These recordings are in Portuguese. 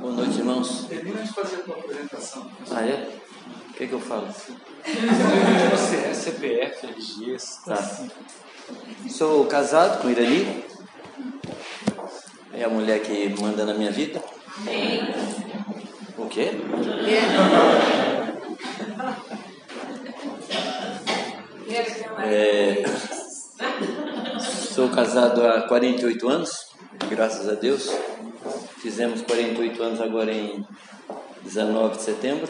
Boa noite, irmãos. Termina de fazer a tua apresentação. Ah, é? O que, que eu falo? Você é CPF, RG, Tá. Sou casado com Irani. É a mulher que manda na minha vida. O quê? É, sou casado há 48 anos, graças a Deus. Fizemos 48 anos agora em 19 de setembro.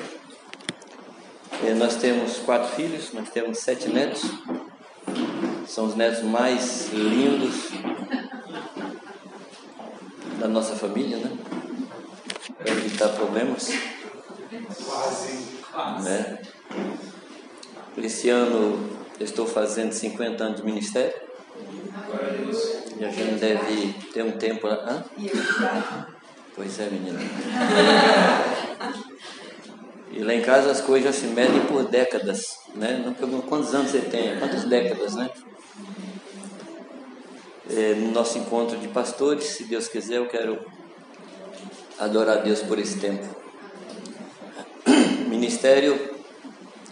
É, nós temos quatro filhos, nós temos sete netos. São os netos mais lindos da nossa família, né? Para evitar problemas. Quase. Né? Esse ano eu estou fazendo 50 anos de ministério. E a gente deve ter um tempo. Hã? Pois é, menina. E lá em casa as coisas já se medem por décadas, né? Não pergunto quantos anos você tem, quantas décadas, né? É, no nosso encontro de pastores, se Deus quiser, eu quero adorar a Deus por esse tempo. Ministério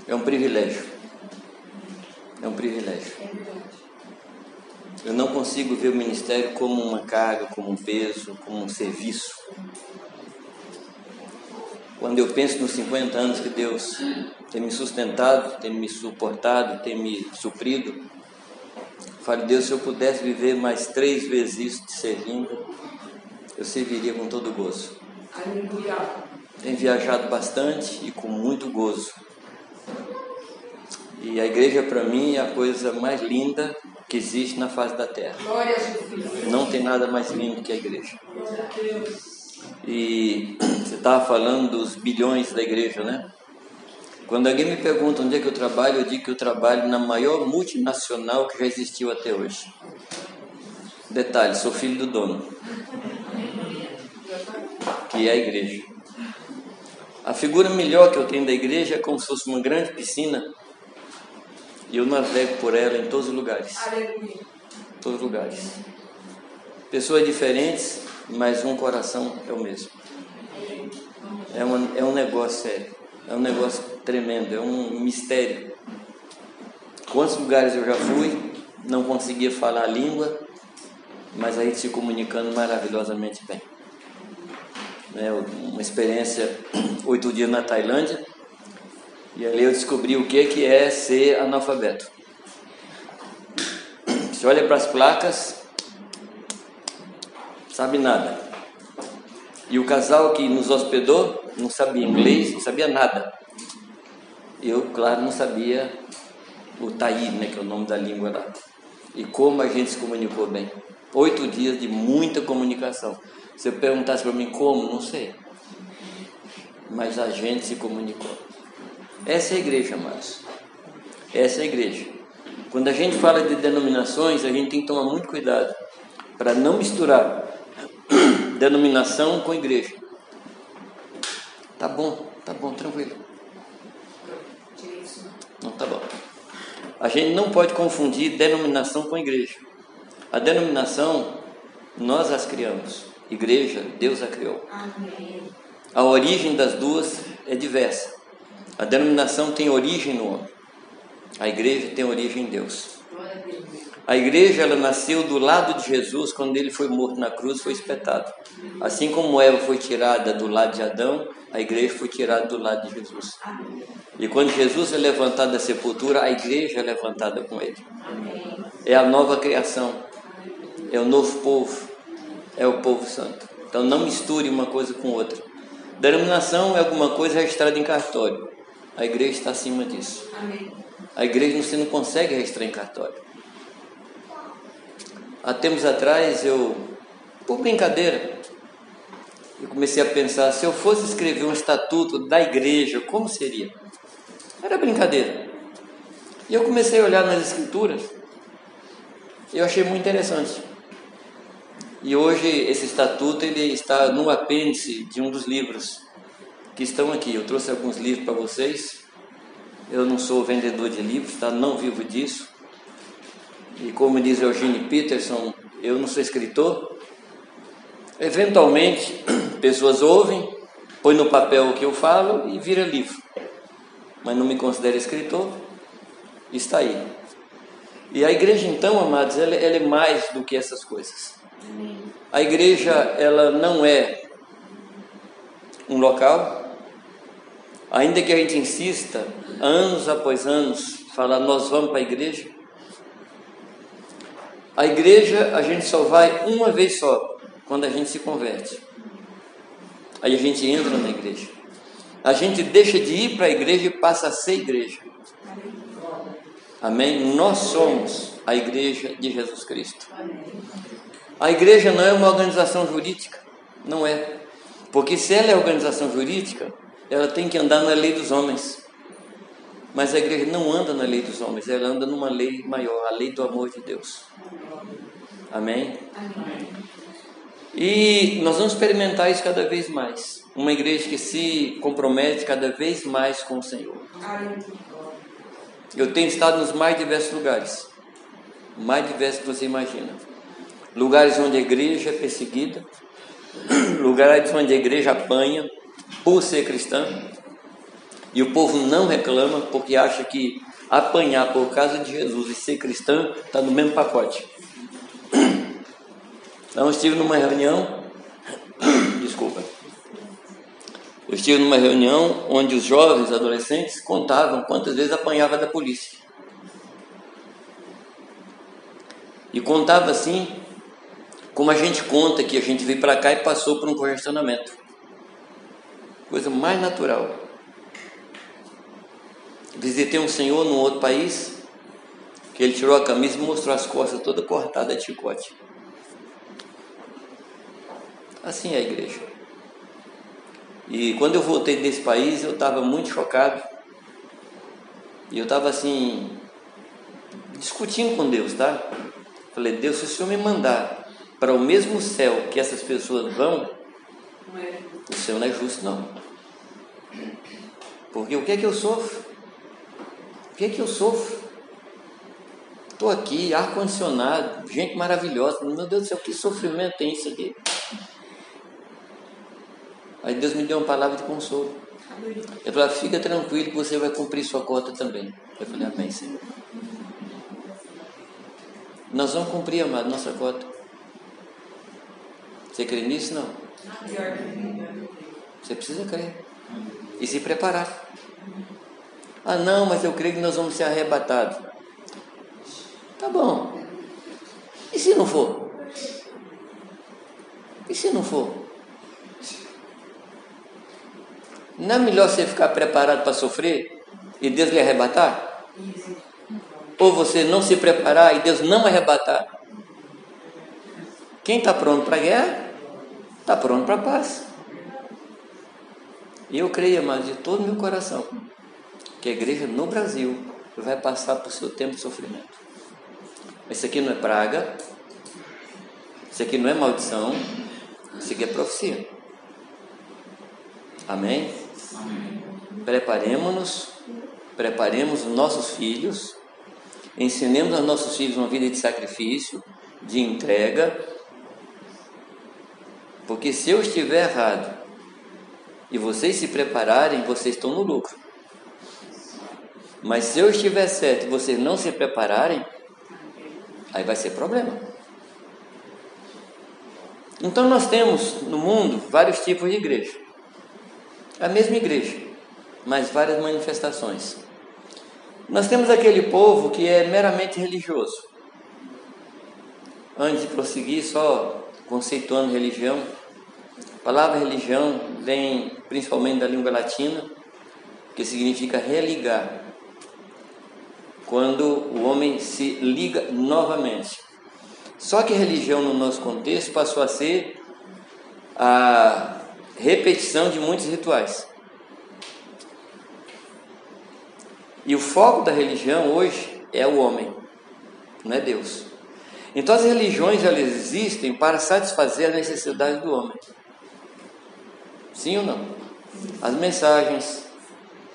é um privilégio. É um privilégio. Eu não consigo ver o ministério como uma carga, como um peso, como um serviço. Quando eu penso nos 50 anos que Deus tem me sustentado, tem me suportado, tem me suprido, falo, Deus, se eu pudesse viver mais três vezes isso te servindo, eu serviria com todo gozo. Tenho viajado bastante e com muito gozo. E a igreja para mim é a coisa mais linda que existe na face da terra. Não tem nada mais lindo que a igreja. E você estava falando dos bilhões da igreja, né? Quando alguém me pergunta onde é que eu trabalho, eu digo que eu trabalho na maior multinacional que já existiu até hoje. Detalhe, sou filho do dono, que é a igreja. A figura melhor que eu tenho da igreja é como se fosse uma grande piscina e eu navego por ela em todos os lugares. Todos os lugares. Pessoas diferentes, mas um coração é o mesmo. É, uma, é um negócio sério. É um negócio tremendo. É um mistério. Quantos lugares eu já fui, não conseguia falar a língua, mas a gente se comunicando maravilhosamente bem. É uma experiência, oito dias na Tailândia, e ali eu descobri o que, que é ser analfabeto. Você olha para as placas, sabe nada. E o casal que nos hospedou não sabia inglês, não sabia nada. Eu, claro, não sabia o Taí, né, que é o nome da língua lá. E como a gente se comunicou bem. Oito dias de muita comunicação. Se eu perguntasse para mim como, não sei. Mas a gente se comunicou. Essa é a igreja, amados. Essa é a igreja. Quando a gente fala de denominações, a gente tem que tomar muito cuidado para não misturar denominação com igreja. Tá bom, tá bom, tranquilo. Não tá bom. A gente não pode confundir denominação com igreja. A denominação nós as criamos. Igreja, Deus a criou. A origem das duas é diversa. A denominação tem origem no homem. A igreja tem origem em Deus. A igreja ela nasceu do lado de Jesus quando ele foi morto na cruz, foi espetado. Assim como Eva foi tirada do lado de Adão, a igreja foi tirada do lado de Jesus. E quando Jesus é levantado da sepultura, a igreja é levantada com ele. É a nova criação. É o novo povo. É o povo santo. Então não misture uma coisa com outra. Denominação é alguma coisa registrada em cartório. A igreja está acima disso. A igreja você não consegue registrar em cartório. Há tempos atrás eu, por brincadeira, eu comecei a pensar, se eu fosse escrever um estatuto da igreja, como seria? Era brincadeira. E eu comecei a olhar nas escrituras. E eu achei muito interessante. E hoje esse estatuto ele está no apêndice de um dos livros que estão aqui. Eu trouxe alguns livros para vocês. Eu não sou vendedor de livros, tá? Não vivo disso. E como diz Eugene Peterson, eu não sou escritor. Eventualmente, Pessoas ouvem, põe no papel o que eu falo e vira livro. Mas não me considera escritor, está aí. E a igreja, então, amados, ela, ela é mais do que essas coisas. A igreja, ela não é um local, ainda que a gente insista, anos após anos, falar nós vamos para a igreja. A igreja a gente só vai uma vez só, quando a gente se converte. Aí a gente entra na igreja. A gente deixa de ir para a igreja e passa a ser igreja. Amém? Nós somos a igreja de Jesus Cristo. A igreja não é uma organização jurídica, não é. Porque se ela é organização jurídica, ela tem que andar na lei dos homens. Mas a igreja não anda na lei dos homens, ela anda numa lei maior, a lei do amor de Deus. Amém? Amém. E nós vamos experimentar isso cada vez mais. Uma igreja que se compromete cada vez mais com o Senhor. Eu tenho estado nos mais diversos lugares, mais diversos que você imagina. Lugares onde a igreja é perseguida, lugares onde a igreja apanha por ser cristã, e o povo não reclama porque acha que apanhar por causa de Jesus e ser cristão está no mesmo pacote. Então, eu estive numa reunião, desculpa, eu estive numa reunião onde os jovens, adolescentes, contavam quantas vezes apanhava da polícia. E contava assim, como a gente conta que a gente veio para cá e passou por um congestionamento. Coisa mais natural. Visitei um senhor num outro país, que ele tirou a camisa e mostrou as costas toda cortada de chicote. Assim é a igreja. E quando eu voltei desse país, eu estava muito chocado. E eu estava assim, discutindo com Deus, tá? Falei, Deus, se o Senhor me mandar para o mesmo céu que essas pessoas vão, o céu não é justo, não. Porque o que é que eu sofro? O que é que eu sofro? Estou aqui, ar-condicionado, gente maravilhosa. Meu Deus do céu, que sofrimento tem isso aqui? Aí Deus me deu uma palavra de consolo. Ele falou, fica tranquilo que você vai cumprir sua cota também. Eu falei, amém, Senhor. Nós vamos cumprir, amado, nossa cota. Você crê nisso? Não. Você precisa crer. E se preparar. Ah, não, mas eu creio que nós vamos ser arrebatados. Tá bom. E se não for? E se não for? Não é melhor você ficar preparado para sofrer e Deus lhe arrebatar? Ou você não se preparar e Deus não arrebatar? Quem está pronto para a guerra, está pronto para a paz. E eu creio, mas de todo o meu coração, que a igreja no Brasil vai passar por seu tempo de sofrimento. Isso aqui não é praga, isso aqui não é maldição, isso aqui é profecia. Amém? Preparemos-nos, preparemos os nossos filhos, ensinemos aos nossos filhos uma vida de sacrifício, de entrega, porque se eu estiver errado e vocês se prepararem, vocês estão no lucro. Mas se eu estiver certo e vocês não se prepararem, aí vai ser problema. Então nós temos no mundo vários tipos de igreja. A mesma igreja, mas várias manifestações. Nós temos aquele povo que é meramente religioso. Antes de prosseguir, só conceituando religião, a palavra religião vem principalmente da língua latina, que significa religar. Quando o homem se liga novamente. Só que religião no nosso contexto passou a ser a repetição de muitos rituais. E o foco da religião hoje é o homem, não é Deus. Então as religiões elas existem para satisfazer a necessidade do homem. Sim ou não? As mensagens,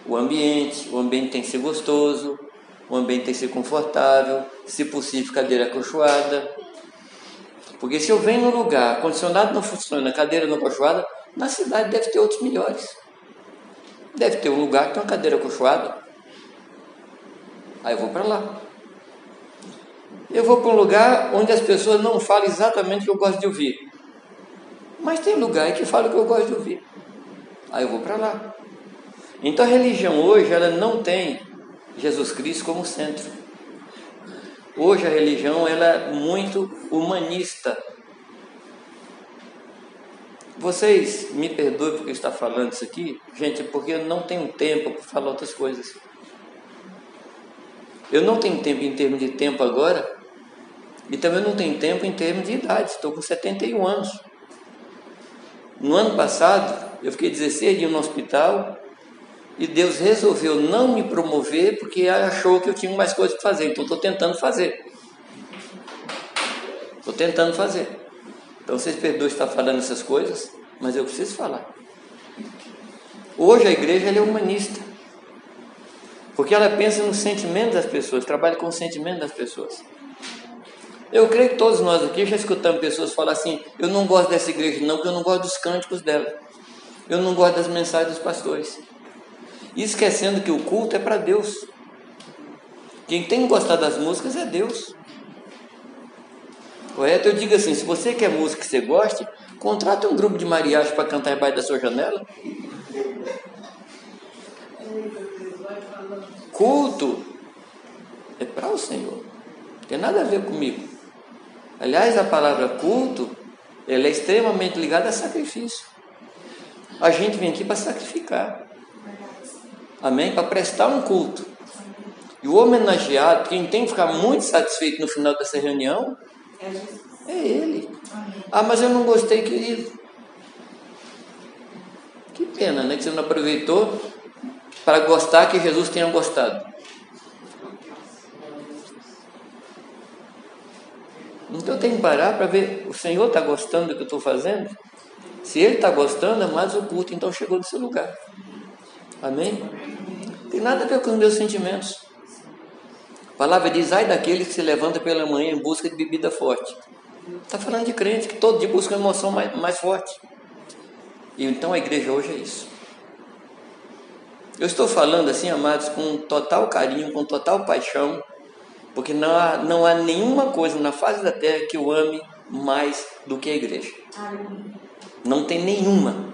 o ambiente, o ambiente tem que ser gostoso, o ambiente tem que ser confortável, se possível cadeira acolchoada. Porque se eu venho no lugar, condicionado não funciona, cadeira não acolchoada, Na cidade deve ter outros melhores. Deve ter um lugar que tem uma cadeira cochoada. Aí eu vou para lá. Eu vou para um lugar onde as pessoas não falam exatamente o que eu gosto de ouvir. Mas tem lugar que fala o que eu gosto de ouvir. Aí eu vou para lá. Então a religião hoje ela não tem Jesus Cristo como centro. Hoje a religião ela é muito humanista. Vocês me perdoem porque está falando isso aqui, gente, porque eu não tenho tempo para falar outras coisas. Eu não tenho tempo em termos de tempo agora, e também não tenho tempo em termos de idade. Estou com 71 anos. No ano passado, eu fiquei 16 dias no hospital e Deus resolveu não me promover porque achou que eu tinha mais coisas para fazer. Então estou tentando fazer. Estou tentando fazer. Então vocês perdoem estar falando essas coisas, mas eu preciso falar. Hoje a igreja é humanista. Porque ela pensa no sentimento das pessoas, trabalha com o sentimento das pessoas. Eu creio que todos nós aqui já escutamos pessoas falar assim: eu não gosto dessa igreja, não, porque eu não gosto dos cânticos dela. Eu não gosto das mensagens dos pastores. E esquecendo que o culto é para Deus. Quem tem que gostar das músicas é Deus. Correto? Eu digo assim: se você quer música que você goste, contrate um grupo de mariachi para cantar embaixo da sua janela. Culto é para o Senhor. Não tem nada a ver comigo. Aliás, a palavra culto, ela é extremamente ligada a sacrifício. A gente vem aqui para sacrificar. Amém? Para prestar um culto. E o homenageado, quem tem que ficar muito satisfeito no final dessa reunião, é ele. Ah, mas eu não gostei, querido. Que pena, né? Que você não aproveitou para gostar que Jesus tenha gostado. Então eu tenho que parar para ver, o Senhor está gostando do que eu estou fazendo? Se Ele está gostando, é mais o culto, então chegou nesse lugar. Amém? Tem nada a ver com os meus sentimentos. A palavra diz, ai daquele que se levanta pela manhã em busca de bebida forte. Está falando de crente que todo dia busca uma emoção mais, mais forte. E então a igreja hoje é isso. Eu estou falando assim, amados, com total carinho, com total paixão, porque não há, não há nenhuma coisa na face da terra que eu ame mais do que a igreja. Não tem nenhuma.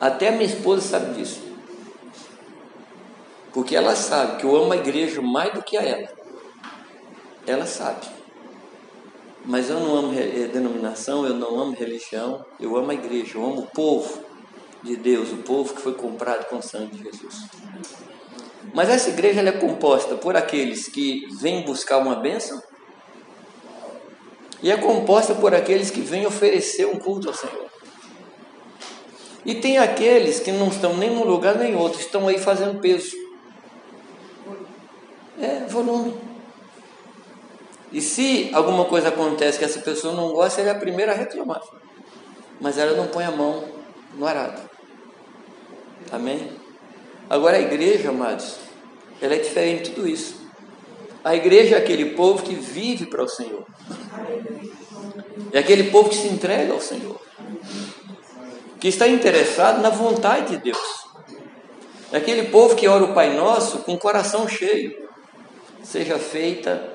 Até a minha esposa sabe disso. Porque ela sabe que eu amo a igreja mais do que a ela. Ela sabe. Mas eu não amo eh, denominação, eu não amo religião, eu amo a igreja, eu amo o povo de Deus, o povo que foi comprado com o sangue de Jesus. Mas essa igreja é composta por aqueles que vêm buscar uma bênção e é composta por aqueles que vêm oferecer um culto ao Senhor. E tem aqueles que não estão nem num lugar nem outro, estão aí fazendo peso. É volume. E se alguma coisa acontece que essa pessoa não gosta, ela é a primeira a reclamar. Mas ela não põe a mão no arado. Amém? Agora a igreja, amados, ela é diferente de tudo isso. A igreja é aquele povo que vive para o Senhor. É aquele povo que se entrega ao Senhor. Que está interessado na vontade de Deus. É aquele povo que ora o Pai Nosso com o coração cheio. Seja feita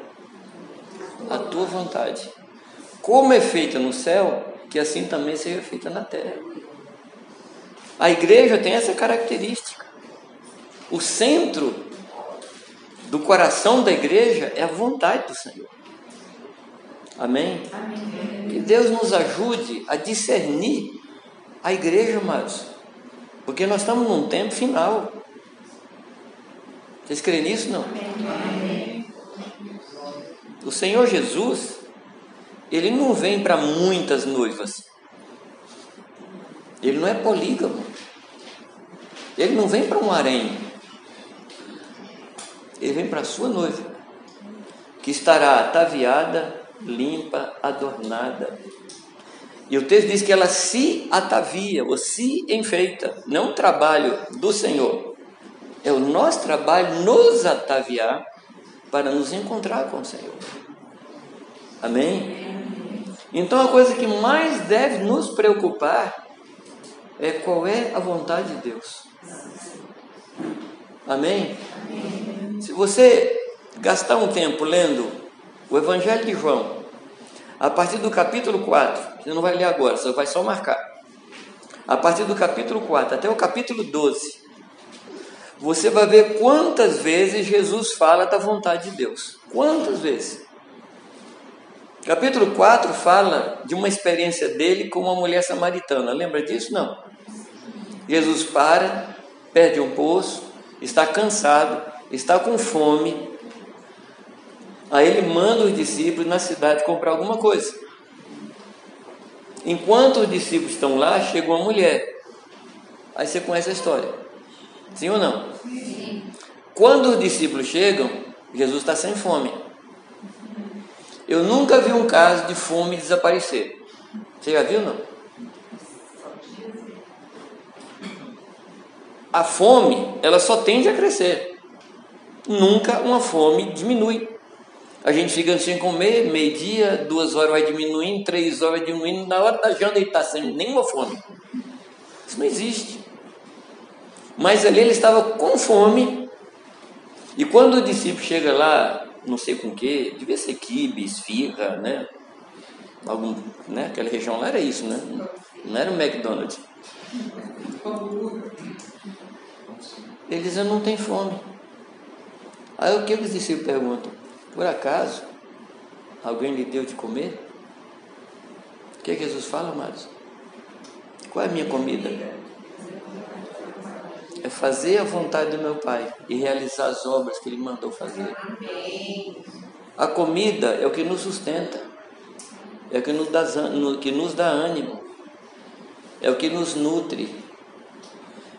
a tua vontade. Como é feita no céu, que assim também seja feita na terra. A igreja tem essa característica. O centro do coração da igreja é a vontade do Senhor. Amém? Amém? Que Deus nos ajude a discernir a igreja, amados. Porque nós estamos num tempo final. Vocês creem nisso? Não? Amém. O Senhor Jesus, Ele não vem para muitas noivas. Ele não é polígamo. Ele não vem para um harém. Ele vem para a sua noiva, que estará ataviada, limpa, adornada. E o texto diz que ela se atavia, ou se enfeita. Não o trabalho do Senhor. É o nosso trabalho nos ataviar para nos encontrar com o Senhor. Amém? Então a coisa que mais deve nos preocupar é qual é a vontade de Deus. Amém? Se você gastar um tempo lendo o Evangelho de João, a partir do capítulo 4, você não vai ler agora, você vai só marcar. A partir do capítulo 4 até o capítulo 12, você vai ver quantas vezes Jesus fala da vontade de Deus. Quantas vezes? Capítulo 4 fala de uma experiência dele com uma mulher samaritana. Lembra disso? Não. Jesus para, perde um poço, está cansado, está com fome. Aí ele manda os discípulos na cidade comprar alguma coisa. Enquanto os discípulos estão lá, chega uma mulher. Aí você conhece a história. Sim ou não? Sim. Quando os discípulos chegam, Jesus está sem fome. Eu nunca vi um caso de fome desaparecer. Você já viu, não? A fome, ela só tende a crescer. Nunca uma fome diminui. A gente fica sem comer, meio-dia, duas horas vai diminuindo, três horas vai diminuindo, na hora da janta ele está sem nenhuma fome. Isso não existe. Mas ali ele estava com fome. E quando o discípulo chega lá, não sei com que, devia ser quibe, esfirra, né? Algum, né? Aquela região lá era isso, né? Não era o McDonald's. Ele diz, eu não tenho fome. Aí o que os discípulos perguntam? Por acaso, alguém lhe deu de comer? O que Jesus fala, amados? Qual é a minha comida? é fazer a vontade do meu Pai e realizar as obras que Ele mandou fazer. A comida é o que nos sustenta, é o que nos dá, que nos dá ânimo, é o que nos nutre.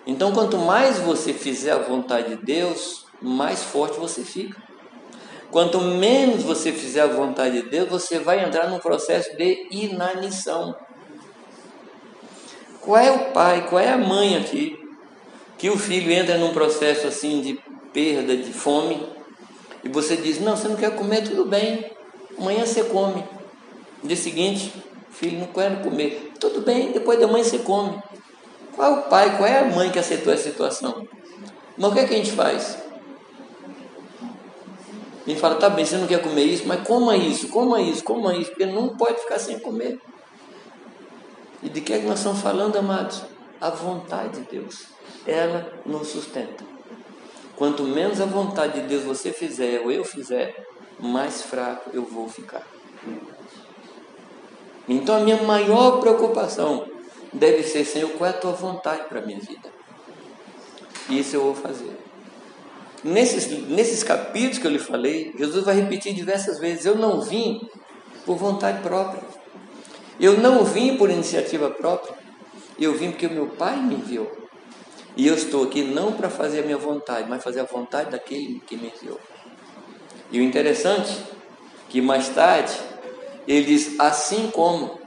Então, quanto mais você fizer a vontade de Deus, mais forte você fica. Quanto menos você fizer a vontade de Deus, você vai entrar num processo de inanição. Qual é o pai, qual é a mãe aqui que o filho entra num processo assim de perda, de fome, e você diz: Não, você não quer comer, tudo bem, amanhã você come. No dia seguinte, filho, não quero comer, tudo bem, depois da manhã você come. Qual é o pai, qual é a mãe que aceitou essa situação? Mas o que, é que a gente faz? Gente fala: Tá bem, você não quer comer isso, mas coma isso, coma isso, coma isso, porque não pode ficar sem comer. E de que é que nós estamos falando, amados? A vontade de Deus ela nos sustenta. Quanto menos a vontade de Deus você fizer ou eu fizer, mais fraco eu vou ficar. Então a minha maior preocupação deve ser, Senhor, qual é a tua vontade para a minha vida? E isso eu vou fazer. Nesses, nesses capítulos que eu lhe falei, Jesus vai repetir diversas vezes: Eu não vim por vontade própria. Eu não vim por iniciativa própria. Eu vim porque o meu Pai me enviou. E eu estou aqui não para fazer a minha vontade, mas fazer a vontade daquele que me enviou. E o interessante, que mais tarde, ele diz: assim como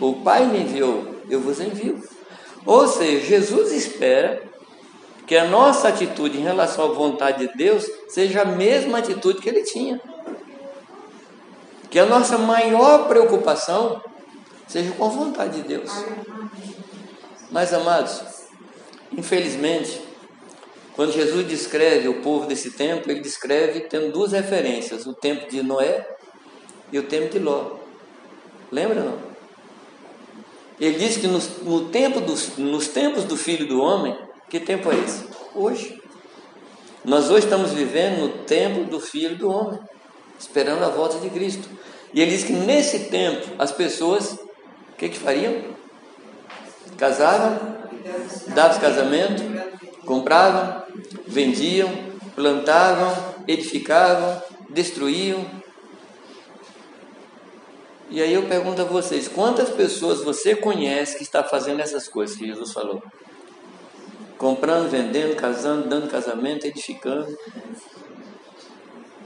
o Pai me enviou, eu vos envio. Ou seja, Jesus espera que a nossa atitude em relação à vontade de Deus seja a mesma atitude que ele tinha. Que a nossa maior preocupação seja com a vontade de Deus. Mas, amados, infelizmente, quando Jesus descreve o povo desse tempo, ele descreve tendo duas referências: o tempo de Noé e o tempo de Ló. Lembra não? Ele diz que nos, no tempo dos, nos tempos do Filho do Homem, que tempo é esse? Hoje. Nós hoje estamos vivendo no tempo do Filho do Homem, esperando a volta de Cristo. E ele diz que nesse tempo as pessoas, o que, que fariam? Casavam, davam casamento, compravam, vendiam, plantavam, edificavam, destruíam. E aí eu pergunto a vocês: quantas pessoas você conhece que está fazendo essas coisas que Jesus falou? Comprando, vendendo, casando, dando casamento, edificando.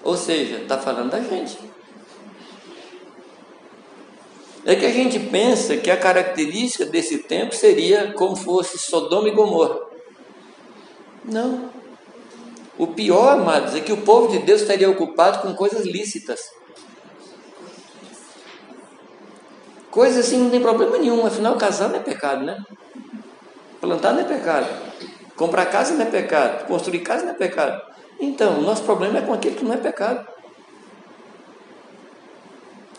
Ou seja, está falando da gente. É que a gente pensa que a característica desse tempo seria como fosse Sodoma e Gomorra. Não. O pior, amados, é que o povo de Deus estaria ocupado com coisas lícitas. Coisa assim não tem problema nenhum, afinal casar não é pecado, né? Plantar não é pecado. Comprar casa não é pecado. Construir casa não é pecado. Então, o nosso problema é com aquele que não é pecado.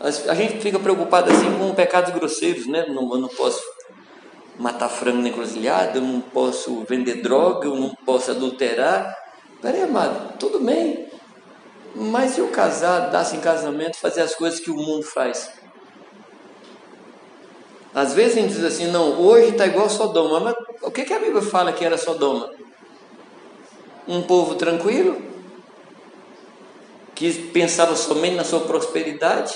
A gente fica preocupado assim com pecados grosseiros, né? Não, eu não posso matar frango na encruzilhada, eu não posso vender droga, eu não posso adulterar. Peraí, amado, tudo bem. Mas se eu casar, dar-se em casamento, fazer as coisas que o mundo faz? Às vezes a gente diz assim, não, hoje está igual Sodoma. Mas o que, que a Bíblia fala que era Sodoma? Um povo tranquilo, que pensava somente na sua prosperidade,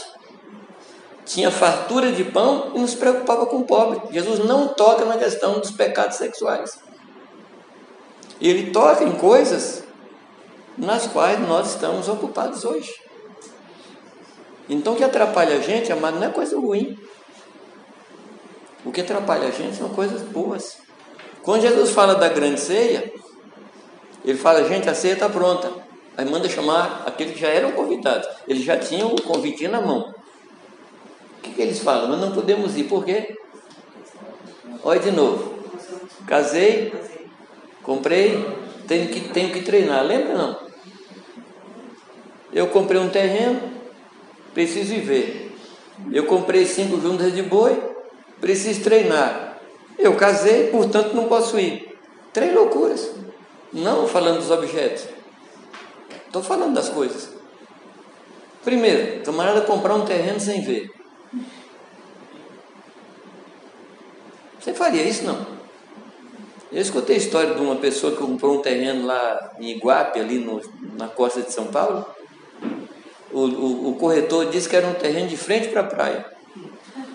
tinha fartura de pão e não se preocupava com o pobre. Jesus não toca na questão dos pecados sexuais. Ele toca em coisas nas quais nós estamos ocupados hoje. Então o que atrapalha a gente, amado, não é coisa ruim. O que atrapalha a gente são coisas boas. Quando Jesus fala da grande ceia, ele fala, gente, a ceia está pronta. Aí manda chamar aqueles que já eram convidados. Eles já tinham o convite na mão. O que, que eles falam? Nós não podemos ir, por quê? Olha de novo. Casei, comprei, tenho que, tenho que treinar. Lembra não? Eu comprei um terreno, preciso viver. Eu comprei cinco juntas de boi, preciso treinar. Eu casei, portanto não posso ir. Três loucuras. Não falando dos objetos. Estou falando das coisas. Primeiro, camarada comprar um terreno sem ver. Você faria isso não? Eu escutei a história de uma pessoa que comprou um terreno lá em Iguape, ali no, na costa de São Paulo. O, o, o corretor disse que era um terreno de frente para a praia.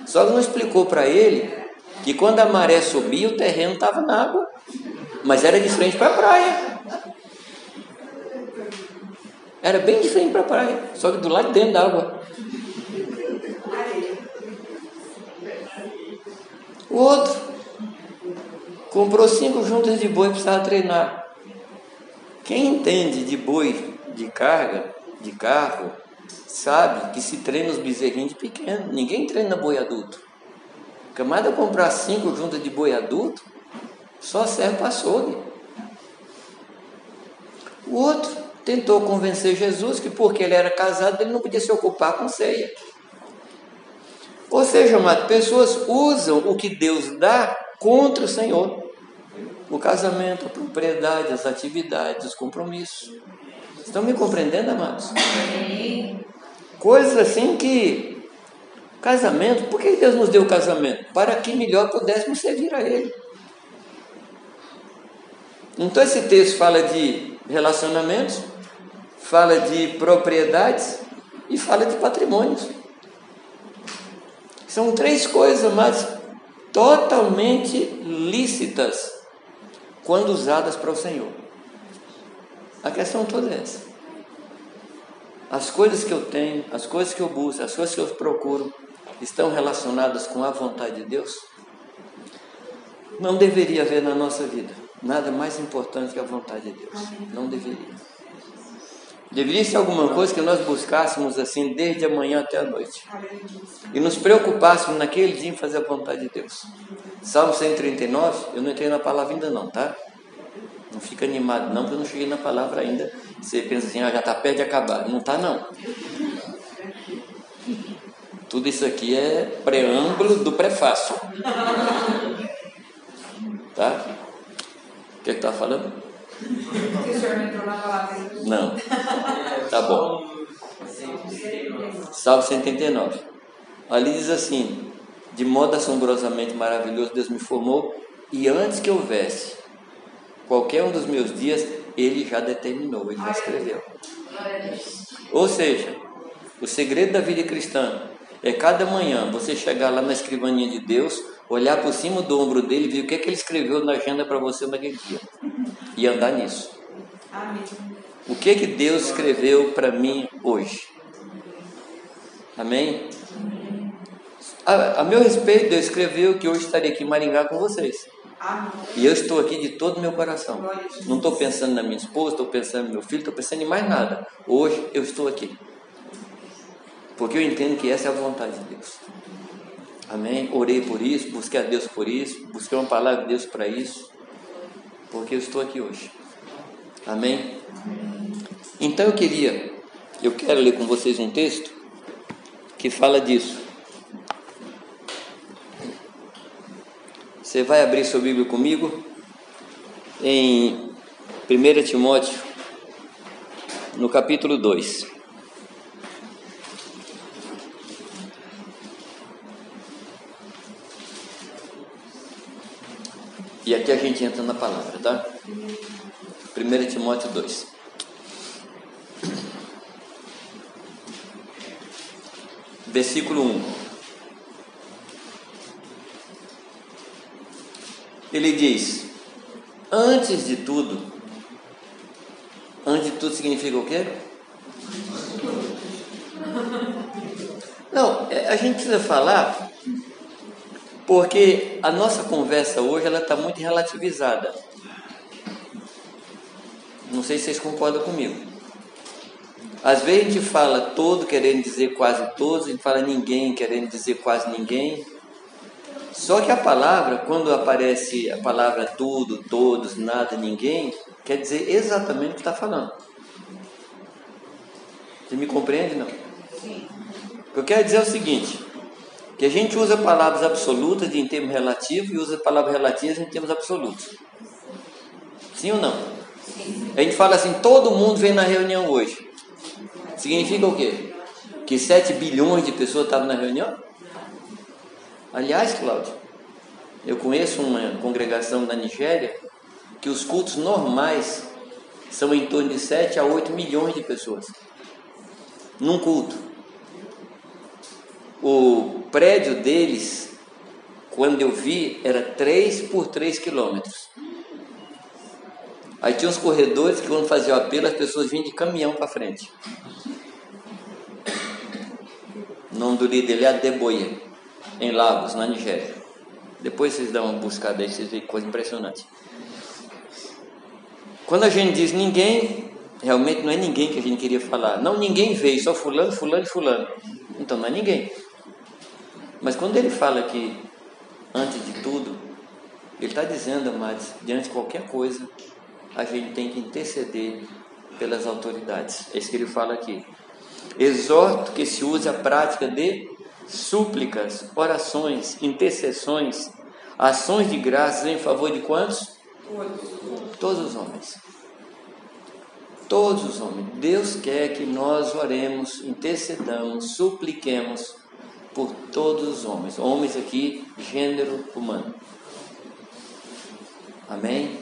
Só que não explicou para ele que quando a maré subia, o terreno estava na água, mas era de frente para a praia. Era bem de frente para a praia, só que do lado de dentro da água. O outro comprou cinco juntas de boi e precisava treinar. Quem entende de boi de carga, de carro, sabe que se treina os bezerrinhos de pequeno. Ninguém treina boi adulto. Camada comprar cinco juntas de boi adulto, só serve para açougue. O outro tentou convencer Jesus que porque ele era casado, ele não podia se ocupar com ceia. Ou seja, amado, pessoas usam o que Deus dá contra o Senhor. O casamento, a propriedade, as atividades, os compromissos. Estão me compreendendo, amados? Coisas assim que. Casamento, por que Deus nos deu o casamento? Para que melhor pudéssemos servir a Ele. Então esse texto fala de relacionamentos, fala de propriedades e fala de patrimônios. São três coisas, mas totalmente lícitas quando usadas para o Senhor. A questão toda é essa. As coisas que eu tenho, as coisas que eu busco, as coisas que eu procuro, estão relacionadas com a vontade de Deus? Não deveria haver na nossa vida nada mais importante que a vontade de Deus. Não deveria. Deveria ser alguma coisa que nós buscássemos assim desde a manhã até a noite. E nos preocupássemos naquele dia em fazer a vontade de Deus. Salmo 139, eu não entrei na palavra ainda não, tá? Não fica animado não, porque eu não cheguei na palavra ainda. Você pensa assim, ah, já está perto de acabar. Não está não. Tudo isso aqui é preâmbulo do prefácio. Tá? O que é está falando? não. Tá bom. Salmo 189. Ali diz assim: De modo assombrosamente maravilhoso Deus me formou, e antes que houvesse qualquer um dos meus dias, Ele já determinou, Ele já escreveu. Ou seja, o segredo da vida cristã é cada manhã você chegar lá na escrivaninha de Deus, olhar por cima do ombro dele e ver o que, é que ele escreveu na agenda para você naquele dia e andar nisso. O que que Deus escreveu para mim hoje? Amém? A, a, meu respeito, Deus escreveu que hoje estaria aqui em Maringá com vocês. E eu estou aqui de todo o meu coração. Não estou pensando na minha esposa, estou pensando no meu filho, estou pensando em mais nada. Hoje eu estou aqui. Porque eu entendo que essa é a vontade de Deus. Amém? Orei por isso, busquei a Deus por isso, busquei uma palavra de Deus para isso, porque eu estou aqui hoje. Amém? Então eu queria, eu quero ler com vocês um texto que fala disso. Você vai abrir sua Bíblia comigo em 1 Timóteo, no capítulo 2. E aqui a gente entra na palavra, tá? 1 Timóteo 2. Versículo 1. Ele diz: Antes de tudo, antes de tudo significa o quê? Não, é, a gente precisa falar porque a nossa conversa hoje ela está muito relativizada. Não sei se vocês concordam comigo. Às vezes a gente fala todo querendo dizer quase todos, a gente fala ninguém querendo dizer quase ninguém. Só que a palavra, quando aparece a palavra tudo, todos, nada, ninguém, quer dizer exatamente o que está falando. Você me compreende, não? Sim. O que eu quero dizer é o seguinte: que a gente usa palavras absolutas em termos relativos e usa palavras relativas em termos absolutos. Sim ou não? Sim. A gente fala assim, todo mundo vem na reunião hoje. Significa o quê? Que 7 bilhões de pessoas estavam na reunião? Aliás, Cláudio, eu conheço uma congregação na Nigéria que os cultos normais são em torno de 7 a 8 milhões de pessoas. Num culto o prédio deles, quando eu vi, era 3 por 3 quilômetros. Aí tinha uns corredores que quando fazia o apelo, as pessoas vinham de caminhão para frente. O nome do líder é Adeboye, em Lagos, na Nigéria. Depois vocês dão uma buscada aí, vocês veem coisa impressionante. Quando a gente diz ninguém, realmente não é ninguém que a gente queria falar. Não, ninguém veio, só fulano, fulano fulano. Então não é ninguém. Mas quando ele fala que, antes de tudo, ele está dizendo, amados, diante de qualquer coisa, a gente tem que interceder pelas autoridades. É isso que ele fala aqui. Exorto que se use a prática de súplicas, orações, intercessões, ações de graças em favor de quantos? Todos os homens. Todos os homens. Deus quer que nós oremos, intercedamos, supliquemos por todos os homens. Homens aqui, gênero humano. Amém?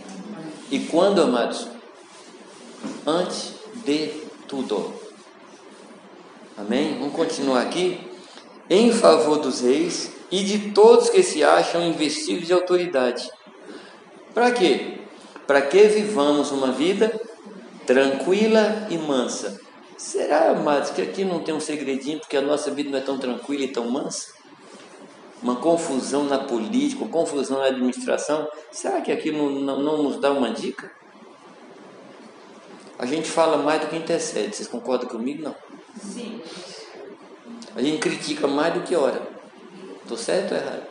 E quando, amados? Antes de tudo. Amém? Vamos continuar aqui. Em favor dos reis e de todos que se acham investidos de autoridade. Para quê? Para que vivamos uma vida tranquila e mansa, Será, amados, que aqui não tem um segredinho, porque a nossa vida não é tão tranquila e tão mansa? Uma confusão na política, uma confusão na administração. Será que aqui não, não, não nos dá uma dica? A gente fala mais do que intercede. Vocês concordam comigo? Não. Sim. A gente critica mais do que ora. Estou certo ou errado?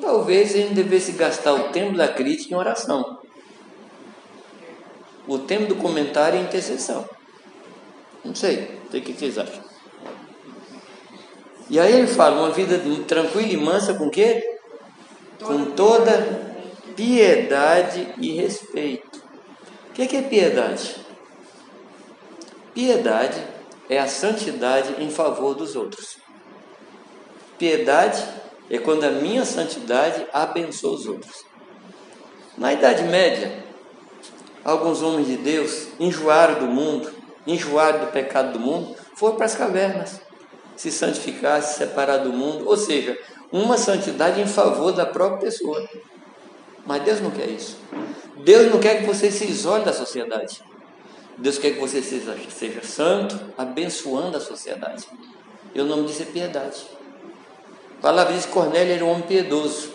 Talvez a gente devesse gastar o tempo da crítica em oração. O tempo do comentário em intercessão. Não sei, o que vocês acham. E aí ele fala, uma vida tranquila e mansa com quê? Com toda piedade e respeito. O que é piedade? Piedade é a santidade em favor dos outros. Piedade é quando a minha santidade abençoa os outros. Na Idade Média, alguns homens de Deus enjoaram do mundo, enjoaram do pecado do mundo, foram para as cavernas, se santificar, se separar do mundo, ou seja, uma santidade em favor da própria pessoa. Mas Deus não quer isso. Deus não quer que você se isole da sociedade. Deus quer que você seja, seja santo, abençoando a sociedade. E o nome disso é piedade. A palavra diz que Cornélio era um homem piedoso.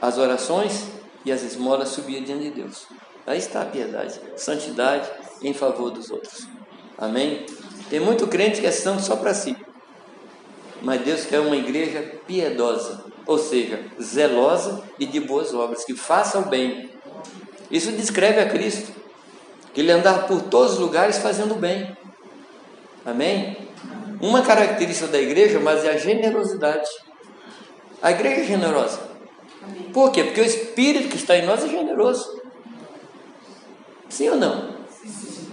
As orações e as esmolas subiam diante de Deus. Aí está a piedade, santidade em favor dos outros. Amém? Tem muito crente que é santo só para si. mas Deus quer uma igreja piedosa, ou seja, zelosa e de boas obras, que faça o bem. Isso descreve a Cristo, que ele andava por todos os lugares fazendo bem. Amém? Uma característica da igreja, mas é a generosidade. A igreja é generosa. Por quê? Porque o Espírito que está em nós é generoso. Sim ou não?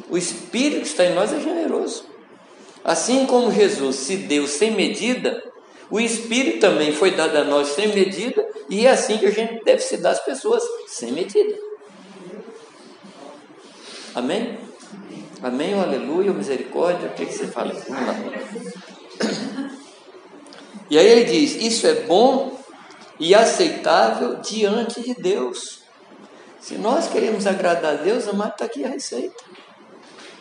O Espírito que está em nós é generoso. Assim como Jesus se deu sem medida, o Espírito também foi dado a nós sem medida, e é assim que a gente deve se dar às pessoas, sem medida. Amém? Amém, o aleluia, o misericórdia, o que, que você fala? Vamos lá. E aí ele diz: Isso é bom e aceitável diante de Deus. Se nós queremos agradar a Deus, amado, está aqui a receita.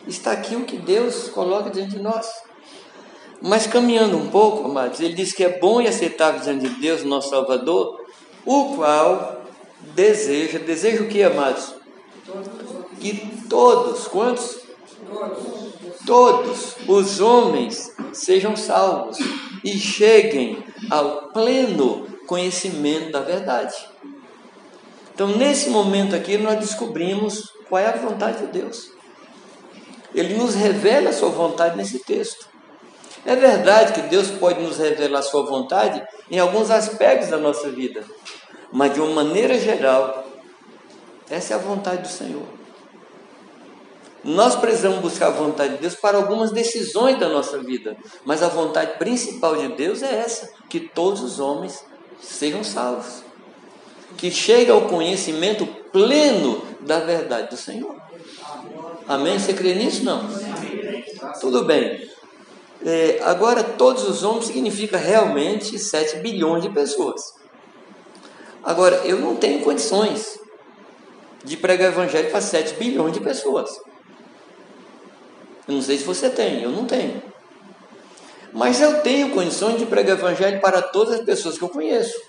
Está aqui o que Deus coloca diante de nós. Mas caminhando um pouco, amados, ele diz que é bom e aceitável diante de Deus, nosso Salvador, o qual deseja, deseja o que, amados? Que todos, quantos? Todos os homens sejam salvos e cheguem ao pleno conhecimento da verdade. Então, nesse momento aqui, nós descobrimos qual é a vontade de Deus. Ele nos revela a sua vontade nesse texto. É verdade que Deus pode nos revelar a sua vontade em alguns aspectos da nossa vida, mas de uma maneira geral, essa é a vontade do Senhor. Nós precisamos buscar a vontade de Deus para algumas decisões da nossa vida, mas a vontade principal de Deus é essa: que todos os homens sejam salvos, que chegue ao conhecimento pleno da verdade do Senhor. Amém? Você crê nisso? Não? Tudo bem. É, agora, todos os homens significa realmente 7 bilhões de pessoas. Agora, eu não tenho condições de pregar o evangelho para 7 bilhões de pessoas. Eu não sei se você tem, eu não tenho. Mas eu tenho condições de pregar o evangelho para todas as pessoas que eu conheço.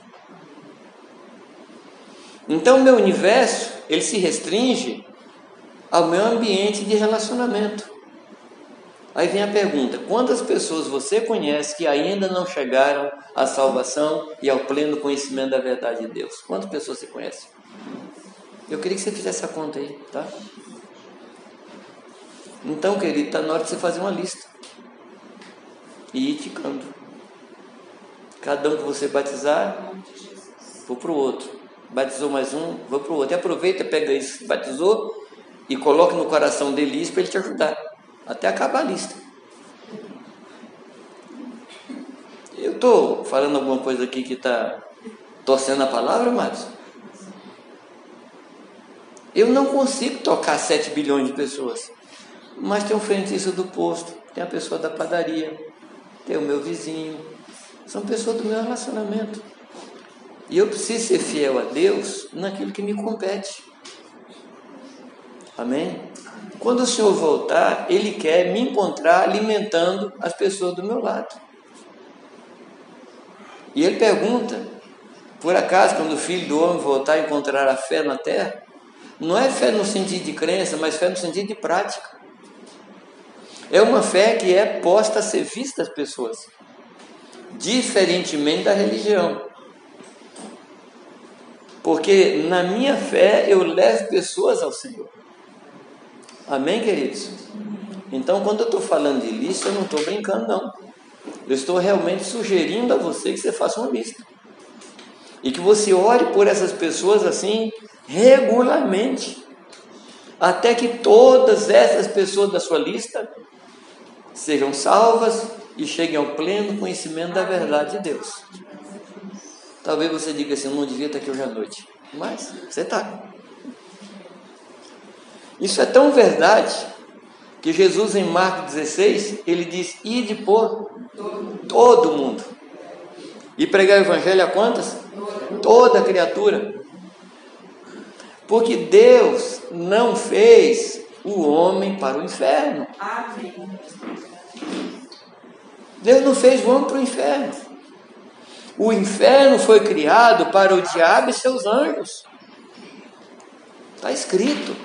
Então, meu universo, ele se restringe ao meu ambiente de relacionamento. Aí vem a pergunta: quantas pessoas você conhece que ainda não chegaram à salvação e ao pleno conhecimento da verdade de Deus? Quantas pessoas você conhece? Eu queria que você fizesse essa conta aí, tá? Então, querido, está na hora de você fazer uma lista e ir ticando. Cada um que você batizar, vou para o outro. Batizou mais um, vou para o outro. E aproveita, pega isso que batizou e coloca no coração dele isso para ele te ajudar até acabar a lista. Eu estou falando alguma coisa aqui que está torcendo a palavra, Marcos? Eu não consigo tocar 7 bilhões de pessoas. Mas tem o frentista do posto, tem a pessoa da padaria, tem o meu vizinho. São pessoas do meu relacionamento. E eu preciso ser fiel a Deus naquilo que me compete. Amém? Quando o Senhor voltar, Ele quer me encontrar alimentando as pessoas do meu lado. E Ele pergunta: por acaso, quando o Filho do Homem voltar, encontrar a fé na terra? Não é fé no sentido de crença, mas fé no sentido de prática. É uma fé que é posta a serviço das pessoas, diferentemente da religião. Porque na minha fé eu levo pessoas ao Senhor. Amém, queridos? Então, quando eu estou falando de lista, eu não estou brincando, não. Eu estou realmente sugerindo a você que você faça uma lista. E que você ore por essas pessoas assim, regularmente. Até que todas essas pessoas da sua lista sejam salvas e cheguem ao pleno conhecimento da verdade de Deus. Talvez você diga assim, eu não devia estar aqui hoje à noite. Mas você está. Isso é tão verdade que Jesus em Marcos 16, ele diz: "Ide por todo mundo". E pregar o evangelho a quantas? Toda criatura. Porque Deus não fez o homem para o inferno. Amém. Deus não fez o homem para o inferno. O inferno foi criado para o diabo e seus anjos. Está escrito.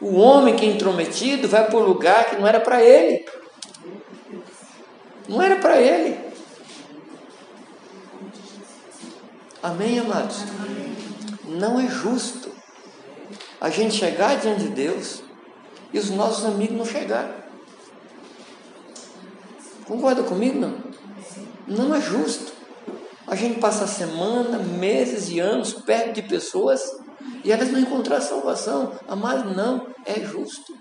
O homem que é intrometido vai para o lugar que não era para ele. Não era para ele. Amém, amados? Não é justo a gente chegar diante de Deus e os nossos amigos não chegarem. Concorda comigo, não? Não é justo. A gente passa semana, meses e anos perto de pessoas e elas não encontrar salvação. Amado, não é justo.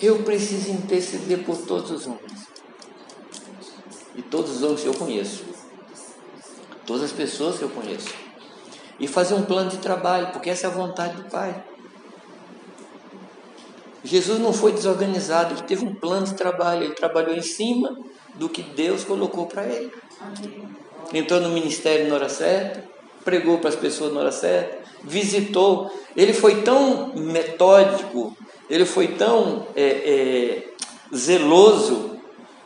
Eu preciso interceder por todos os homens. E todos os homens que eu conheço. Todas as pessoas que eu conheço. E fazer um plano de trabalho, porque essa é a vontade do Pai. Jesus não foi desorganizado, ele teve um plano de trabalho, ele trabalhou em cima do que Deus colocou para ele. Entrou no ministério na hora certa, pregou para as pessoas na hora certa, visitou. Ele foi tão metódico, ele foi tão é, é, zeloso,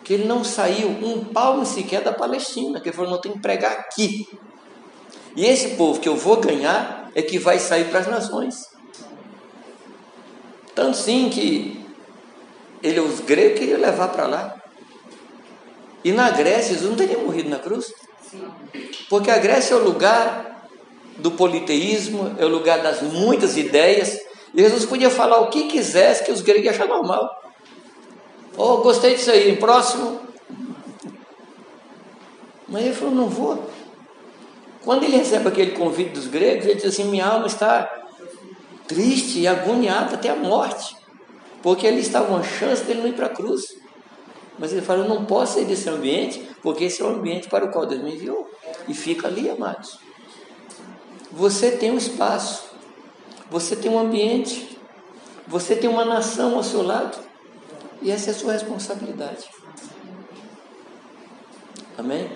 que ele não saiu um palmo sequer da Palestina, que ele falou: não tem que pregar aqui. E esse povo que eu vou ganhar é que vai sair para as nações. Tanto sim que ele, os gregos queriam levar para lá. E na Grécia, Jesus não teria morrido na cruz. Porque a Grécia é o lugar do politeísmo, é o lugar das muitas ideias. E Jesus podia falar o que quisesse que os gregos iam achar normal. Oh, gostei disso aí, próximo. Mas ele falou: não vou. Quando ele recebe aquele convite dos gregos, ele diz assim: minha alma está triste e agoniado até a morte, porque ali estava uma chance dele não ir para a cruz. Mas ele fala: Eu não posso sair desse ambiente, porque esse é o ambiente para o qual Deus me enviou. E fica ali, amados. Você tem um espaço, você tem um ambiente, você tem uma nação ao seu lado, e essa é a sua responsabilidade. Amém?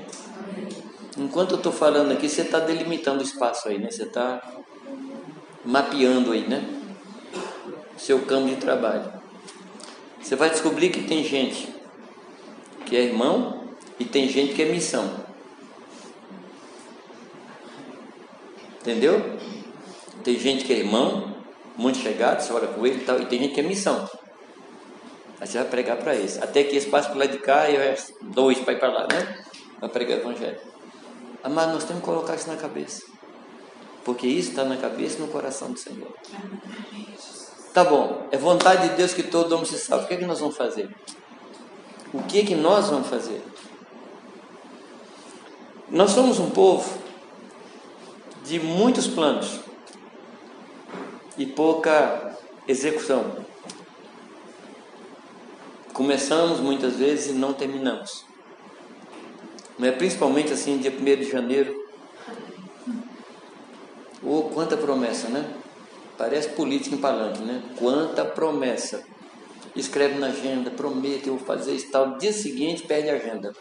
Enquanto eu estou falando aqui, você está delimitando o espaço aí, né? Você está mapeando aí, né? Seu campo de trabalho. Você vai descobrir que tem gente que é irmão e tem gente que é missão. Entendeu? Tem gente que é irmão, muito chegado, você olha com ele e tal, e tem gente que é missão. Aí você vai pregar para esse. Até que esse passe para lá de cá e dois para ir para lá, né? Vai pregar o evangelho. Amado, nós temos que colocar isso na cabeça. Porque isso está na cabeça e no coração do Senhor. Tá bom, é vontade de Deus que todo homem se salve. O que é que nós vamos fazer? O que é que nós vamos fazer? Nós somos um povo de muitos planos e pouca execução. Começamos muitas vezes e não terminamos. Mas principalmente assim, dia 1 de janeiro, Oh, quanta promessa, né? Parece política em palanque, né? Quanta promessa. Escreve na agenda, promete, eu vou fazer isso tal. Dia seguinte, perde a agenda.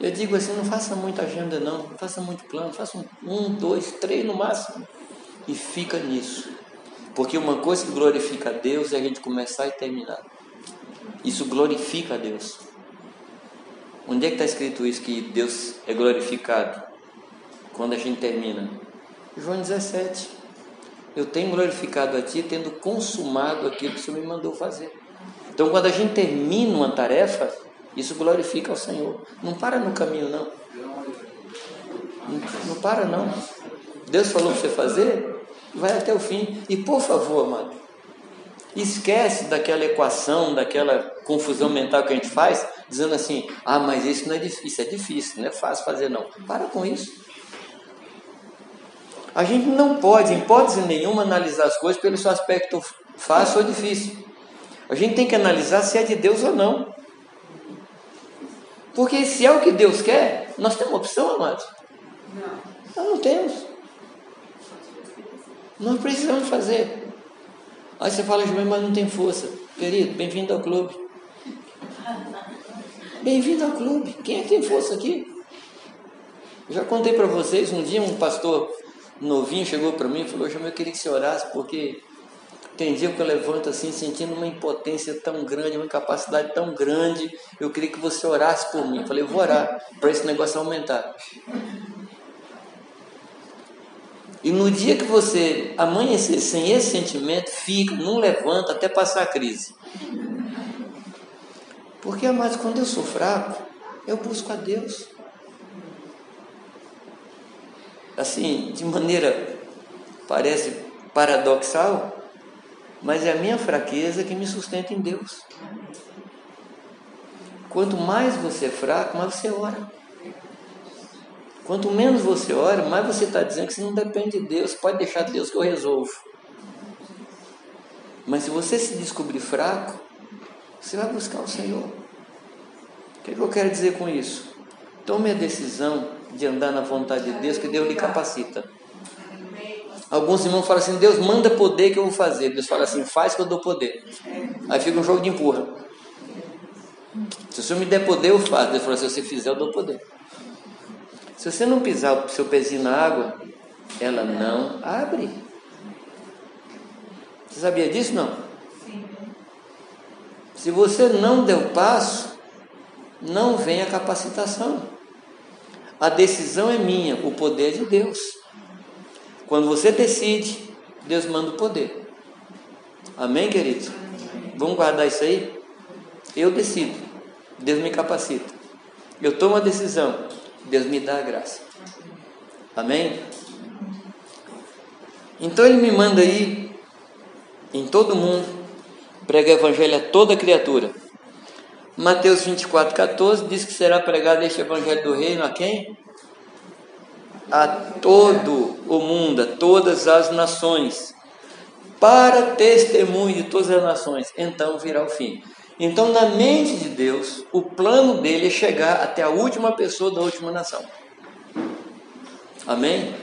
Eu digo assim, não faça muita agenda não, não faça muito plano, faça um, um, dois, três no máximo. E fica nisso. Porque uma coisa que glorifica a Deus é a gente começar e terminar. Isso glorifica a Deus. Onde é que está escrito isso que Deus é glorificado? quando a gente termina? João 17. Eu tenho glorificado a Ti tendo consumado aquilo que o Senhor me mandou fazer. Então, quando a gente termina uma tarefa, isso glorifica ao Senhor. Não para no caminho. Não, não para, não. Deus falou para você fazer, vai até o fim. E por favor, amado, esquece daquela equação, daquela confusão mental que a gente faz, dizendo assim: ah, mas isso não é difícil, isso é difícil, não é fácil fazer, não. Para com isso. A gente não pode, em hipótese nenhuma, analisar as coisas pelo seu aspecto fácil ou difícil. A gente tem que analisar se é de Deus ou não. Porque se é o que Deus quer, nós temos opção, amados? Não. Nós não temos. Nós precisamos fazer. Aí você fala, João, mas não tem força. Querido, bem-vindo ao clube. Bem-vindo ao clube. Quem é que tem força aqui? Já contei para vocês, um dia um pastor novinho chegou para mim e falou: eu queria que você orasse, porque tem dia que eu levanto assim, sentindo uma impotência tão grande, uma incapacidade tão grande. Eu queria que você orasse por mim. Eu falei: eu vou orar para esse negócio aumentar. E no dia que você amanhecer sem esse sentimento, fica, não levanta até passar a crise. Porque, amados, quando eu sou fraco, Eu busco a Deus. Assim, de maneira parece paradoxal, mas é a minha fraqueza que me sustenta em Deus. Quanto mais você é fraco, mais você ora. Quanto menos você ora, mais você está dizendo que você não depende de Deus. Pode deixar Deus que eu resolvo. Mas se você se descobrir fraco, você vai buscar o Senhor. O que, é que eu quero dizer com isso? Tome a decisão de andar na vontade de Deus, que Deus lhe capacita. Alguns irmãos falam assim: Deus manda poder que eu vou fazer. Deus fala assim: faz que eu dou poder. Aí fica um jogo de empurra. Se o Senhor me der poder, eu faço. Deus fala: se você fizer, eu dou poder. Se você não pisar o seu pezinho na água, ela não abre. Você sabia disso? Não? Se você não der o passo, não vem a capacitação. A decisão é minha, o poder é de Deus. Quando você decide, Deus manda o poder. Amém, queridos? Vamos guardar isso aí? Eu decido, Deus me capacita. Eu tomo a decisão, Deus me dá a graça. Amém? Então ele me manda ir em todo mundo, pregar o evangelho a toda criatura. Mateus 24, 14 diz que será pregado este evangelho do reino a quem? a todo o mundo, a todas as nações, para testemunho de todas as nações, então virá o fim. Então, na mente de Deus, o plano dele é chegar até a última pessoa da última nação. Amém?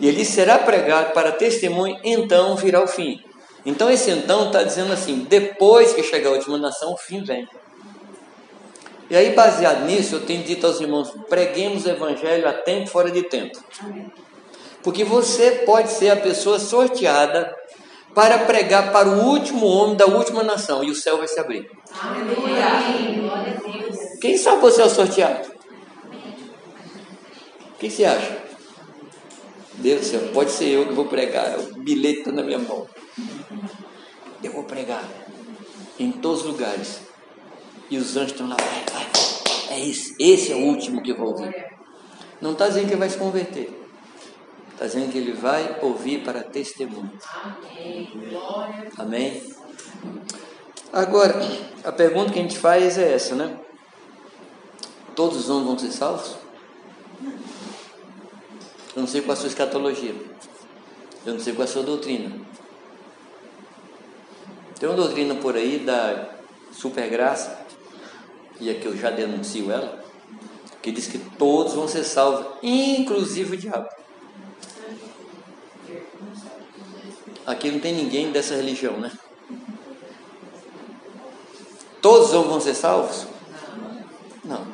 E ele será pregado para testemunho, então virá o fim. Então, esse então está dizendo assim: depois que chegar a última nação, o fim vem. E aí, baseado nisso, eu tenho dito aos irmãos: preguemos o evangelho a tempo fora de tempo. Porque você pode ser a pessoa sorteada para pregar para o último homem da última nação e o céu vai se abrir. Quem sabe você é o sorteado? O que você acha? Deus do céu, pode ser eu que vou pregar, o bilhete está na minha mão. Eu vou pregar em todos os lugares e os anjos estão lá, vai, vai. É esse, esse é o último que eu vou ouvir. Não está dizendo que vai se converter. Está dizendo que ele vai ouvir para testemunho. Amém? Agora, a pergunta que a gente faz é essa, né? Todos os homens vão ser salvos? Eu não sei qual a sua escatologia. Eu não sei qual a sua doutrina. Tem uma doutrina por aí da supergraça, e aqui eu já denuncio ela, que diz que todos vão ser salvos, inclusive o diabo. Aqui não tem ninguém dessa religião, né? Todos vão ser salvos? Não.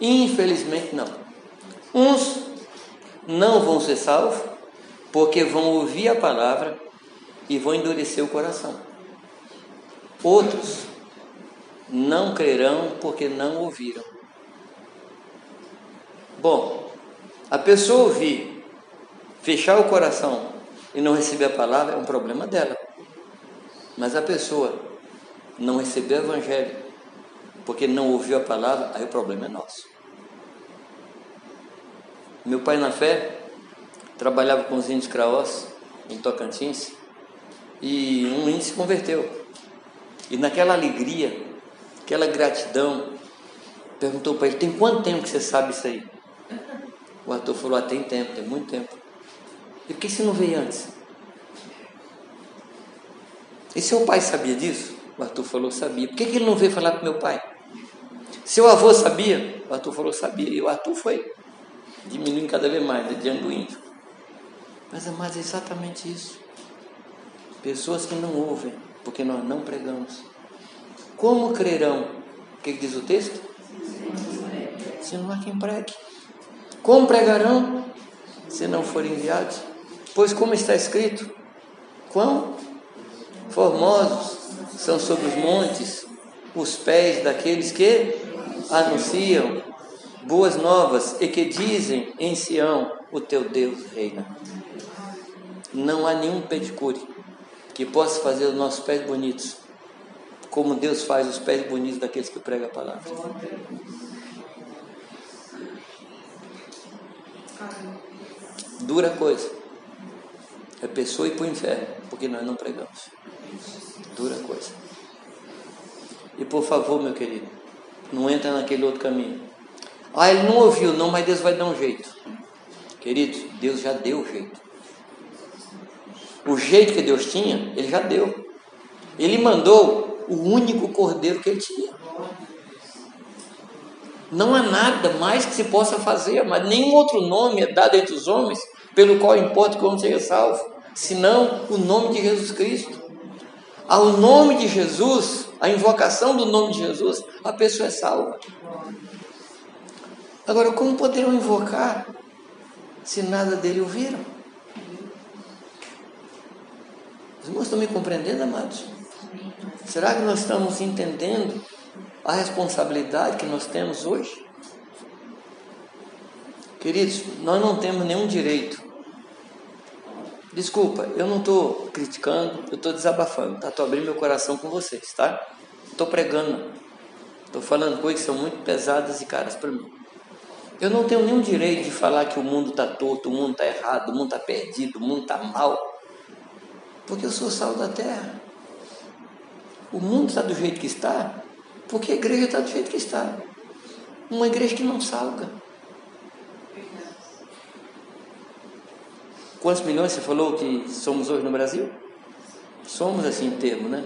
Infelizmente não. Uns não vão ser salvos porque vão ouvir a palavra e vão endurecer o coração. Outros não crerão porque não ouviram. Bom, a pessoa ouvir, fechar o coração e não receber a palavra é um problema dela. Mas a pessoa não receber o evangelho porque não ouviu a palavra, aí o problema é nosso. Meu pai na fé trabalhava com os índios craós em Tocantins e um índio se converteu. E naquela alegria aquela gratidão. Perguntou para ele: tem quanto tempo que você sabe isso aí? O ator falou: ah, tem tempo, tem muito tempo. E por que você não veio antes? E seu pai sabia disso? O Arthur falou: sabia. Por que, ele não veio falar para meu pai? Seu avô sabia? O Arthur falou: sabia. E o Arthur foi diminuindo cada vez mais né, diante do índio. Mas, amados, é exatamente isso. Pessoas que não ouvem, porque nós não pregamos. Como crerão? O que diz o texto? Se não há quem pregue. Como pregarão? Se não forem enviados. Pois, como está escrito, quão formosos são sobre os montes os pés daqueles que anunciam boas novas e que dizem em Sião: o teu Deus reina. Não há nenhum pedicure que possa fazer os nossos pés bonitos como Deus faz os pés bonitos daqueles que pregam a palavra. Dura coisa. É pessoa ir para o inferno, porque nós não pregamos. Dura coisa. E por favor, meu querido, não entra naquele outro caminho. Ah, ele não ouviu, não, mas Deus vai dar um jeito. Queridos, Deus já deu o jeito. O jeito que Deus tinha, Ele já deu. Ele mandou o único cordeiro que Ele tinha. Não há nada mais que se possa fazer, mas nenhum outro nome é dado entre os homens pelo qual importa que o homem seja salvo, senão o nome de Jesus Cristo. Ao nome de Jesus, a invocação do nome de Jesus, a pessoa é salva. Agora, como poderão invocar se nada dele ouviram? Os irmãos estão me compreendendo, amados? Será que nós estamos entendendo a responsabilidade que nós temos hoje? Queridos, nós não temos nenhum direito. Desculpa, eu não estou criticando, eu estou desabafando, tá? Estou abrindo meu coração com vocês, tá? Estou pregando, estou falando coisas que são muito pesadas e caras para mim. Eu não tenho nenhum direito de falar que o mundo está torto, o mundo está errado, o mundo está perdido, o mundo está mal, porque eu sou sal da terra. O mundo está do jeito que está, porque a igreja está do jeito que está. Uma igreja que não salga. Quantos milhões você falou que somos hoje no Brasil? Somos assim em termo, né?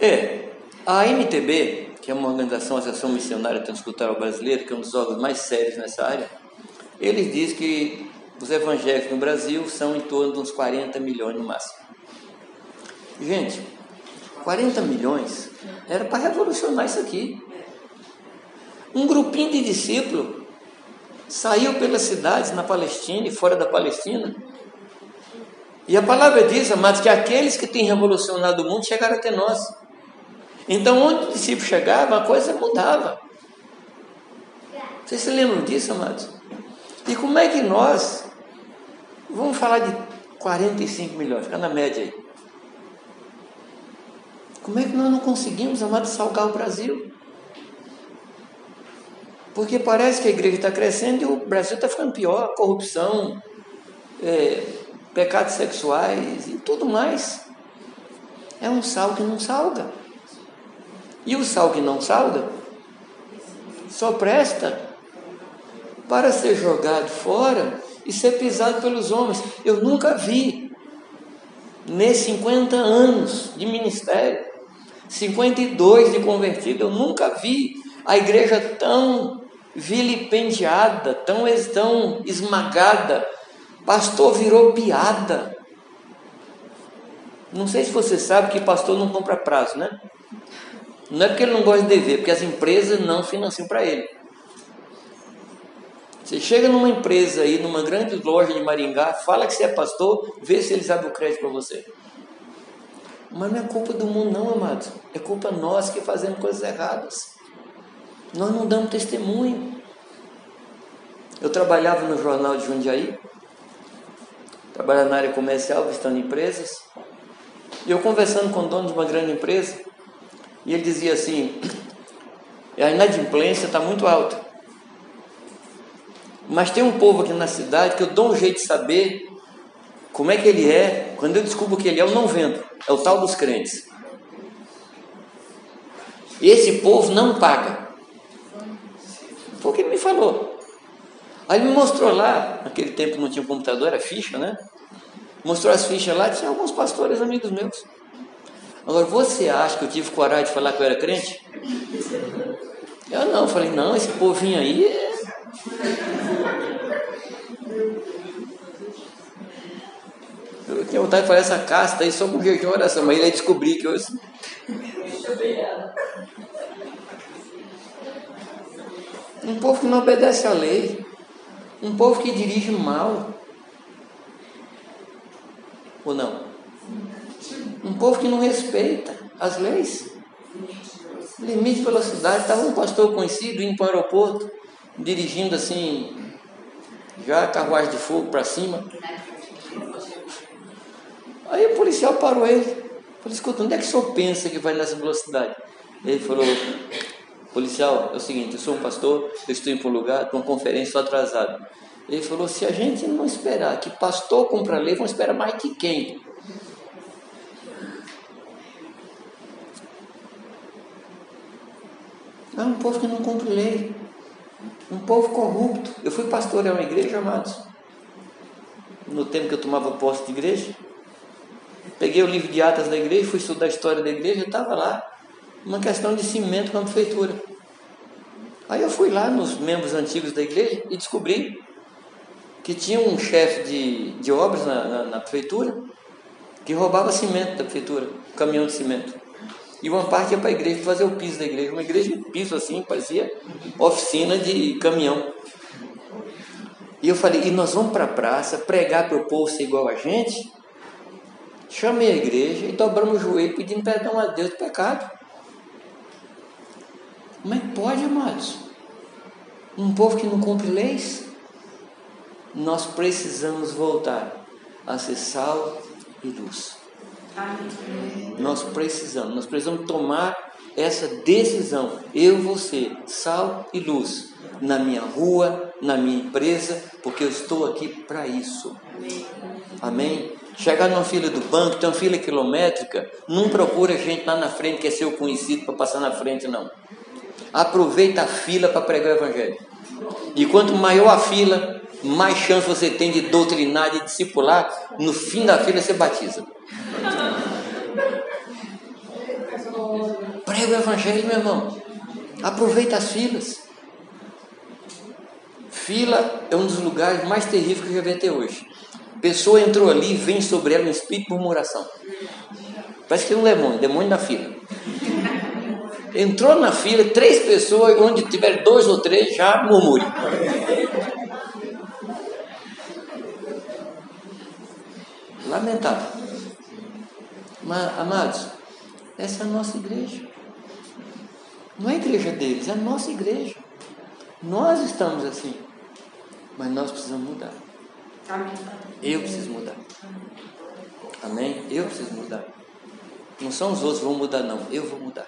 É, a MTB, que é uma organização, Associação Missionária Transcultural Brasileira, que é um dos órgãos mais sérios nessa área, eles dizem que os evangélicos no Brasil são em torno de uns 40 milhões no máximo. Gente, 40 milhões era para revolucionar isso aqui. Um grupinho de discípulos saiu pelas cidades na Palestina e fora da Palestina. E a palavra diz, amados, que aqueles que têm revolucionado o mundo chegaram até nós. Então, onde o discípulo chegava, a coisa mudava. Vocês se lembram disso, amados? E como é que nós, vamos falar de 45 milhões, fica na média aí. Como é que nós não conseguimos, amados, salgar o Brasil? Porque parece que a igreja está crescendo e o Brasil está ficando pior, corrupção, é, pecados sexuais e tudo mais. É um sal que não salga. E o sal que não salga só presta para ser jogado fora e ser pisado pelos homens. Eu nunca vi, nesses 50 anos de ministério, 52 de convertido, eu nunca vi a igreja tão vilipendiada, tão, tão esmagada. Pastor virou piada. Não sei se você sabe que pastor não compra prazo, né? Não é porque ele não gosta de dever, porque as empresas não financiam para ele. Você chega numa empresa aí, numa grande loja de Maringá, fala que você é pastor, vê se eles abrem o crédito para você. Mas não é culpa do mundo, não, amados. É culpa nossa que fazemos coisas erradas. Nós não damos testemunho. Eu trabalhava no jornal de Jundiaí, trabalhava na área comercial, visitando empresas, e eu conversando com o dono de uma grande empresa, e ele dizia assim: a inadimplência está muito alta. Mas tem um povo aqui na cidade que eu dou um jeito de saber como é que ele é. Quando eu descubro que ele é, eu não vendo. É o tal dos crentes. Esse povo não paga. Foi o que ele me falou. Aí ele me mostrou lá, naquele tempo não tinha computador, era ficha, né? Mostrou as fichas lá, tinha alguns pastores amigos meus. Agora, você acha que eu tive coragem de falar que eu era crente? Eu não, falei, não, esse povinho aí é... Eu tinha vontade de falar essa casta aí só com jejum e oração, mas ele aí descobri que eu... Um povo que não obedece à lei. Um povo que dirige mal. Ou não? Um povo que não respeita as leis. Limite de velocidade. Estava um pastor conhecido indo para o aeroporto, dirigindo assim, já carruagem de fogo para cima. Aí o policial parou ele. Falei, escuta, onde é que o senhor pensa que vai nessa velocidade? Ele falou, policial, é o seguinte, eu sou um pastor, eu estou indo para um lugar, para uma conferência, estou atrasado. Ele falou, se a gente não esperar que pastor cumpra a lei, vamos esperar mais que quem? É um povo que não cumpre lei. Um povo corrupto. Eu fui pastorear uma igreja, amados. No tempo que eu tomava posse de igreja. Peguei o livro de atas da igreja, fui estudar a história da igreja, estava lá. Uma questão de cimento com a prefeitura. Aí eu fui lá nos membros antigos da igreja e descobri que tinha um chefe de, de obras na, na, na prefeitura que roubava cimento da prefeitura, um caminhão de cimento. E uma parte ia para a igreja fazer o piso da igreja. Uma igreja de piso assim, parecia oficina de caminhão. E eu falei, e nós vamos para a praça pregar para o povo ser igual a gente? Chamei a igreja e dobramos o joelho pedindo perdão a Deus do pecado. Como é que pode, amados? Um povo que não cumpre leis? Nós precisamos voltar a ser sal e luz. Nós precisamos, nós precisamos tomar essa decisão. Eu vou ser sal e luz na minha rua, na minha empresa, porque eu estou aqui para isso. Amém? Chegar numa fila do banco, tem uma fila quilométrica, não procura gente lá na frente que é seu conhecido para passar na frente, não. Aproveita a fila para pregar o evangelho. E quanto maior a fila, mais chance você tem de doutrinar, de discipular. No fim da fila você batiza. Prega o evangelho, meu irmão. Aproveita as filas. Fila é um dos lugares mais terríveis que eu já vi até hoje. Pessoa entrou ali e vem sobre ela um espírito de murmuração. Parece que é um demônio, demônio na fila. Entrou na fila, três pessoas, onde tiver dois ou três, já murmure. Lamentável. Mas, amados, essa é a nossa igreja. Não é a igreja deles, é a nossa igreja. Nós estamos assim. Mas nós precisamos mudar. Eu preciso mudar. Amém? Eu preciso mudar. Não são os outros que vão mudar, não. Eu vou mudar.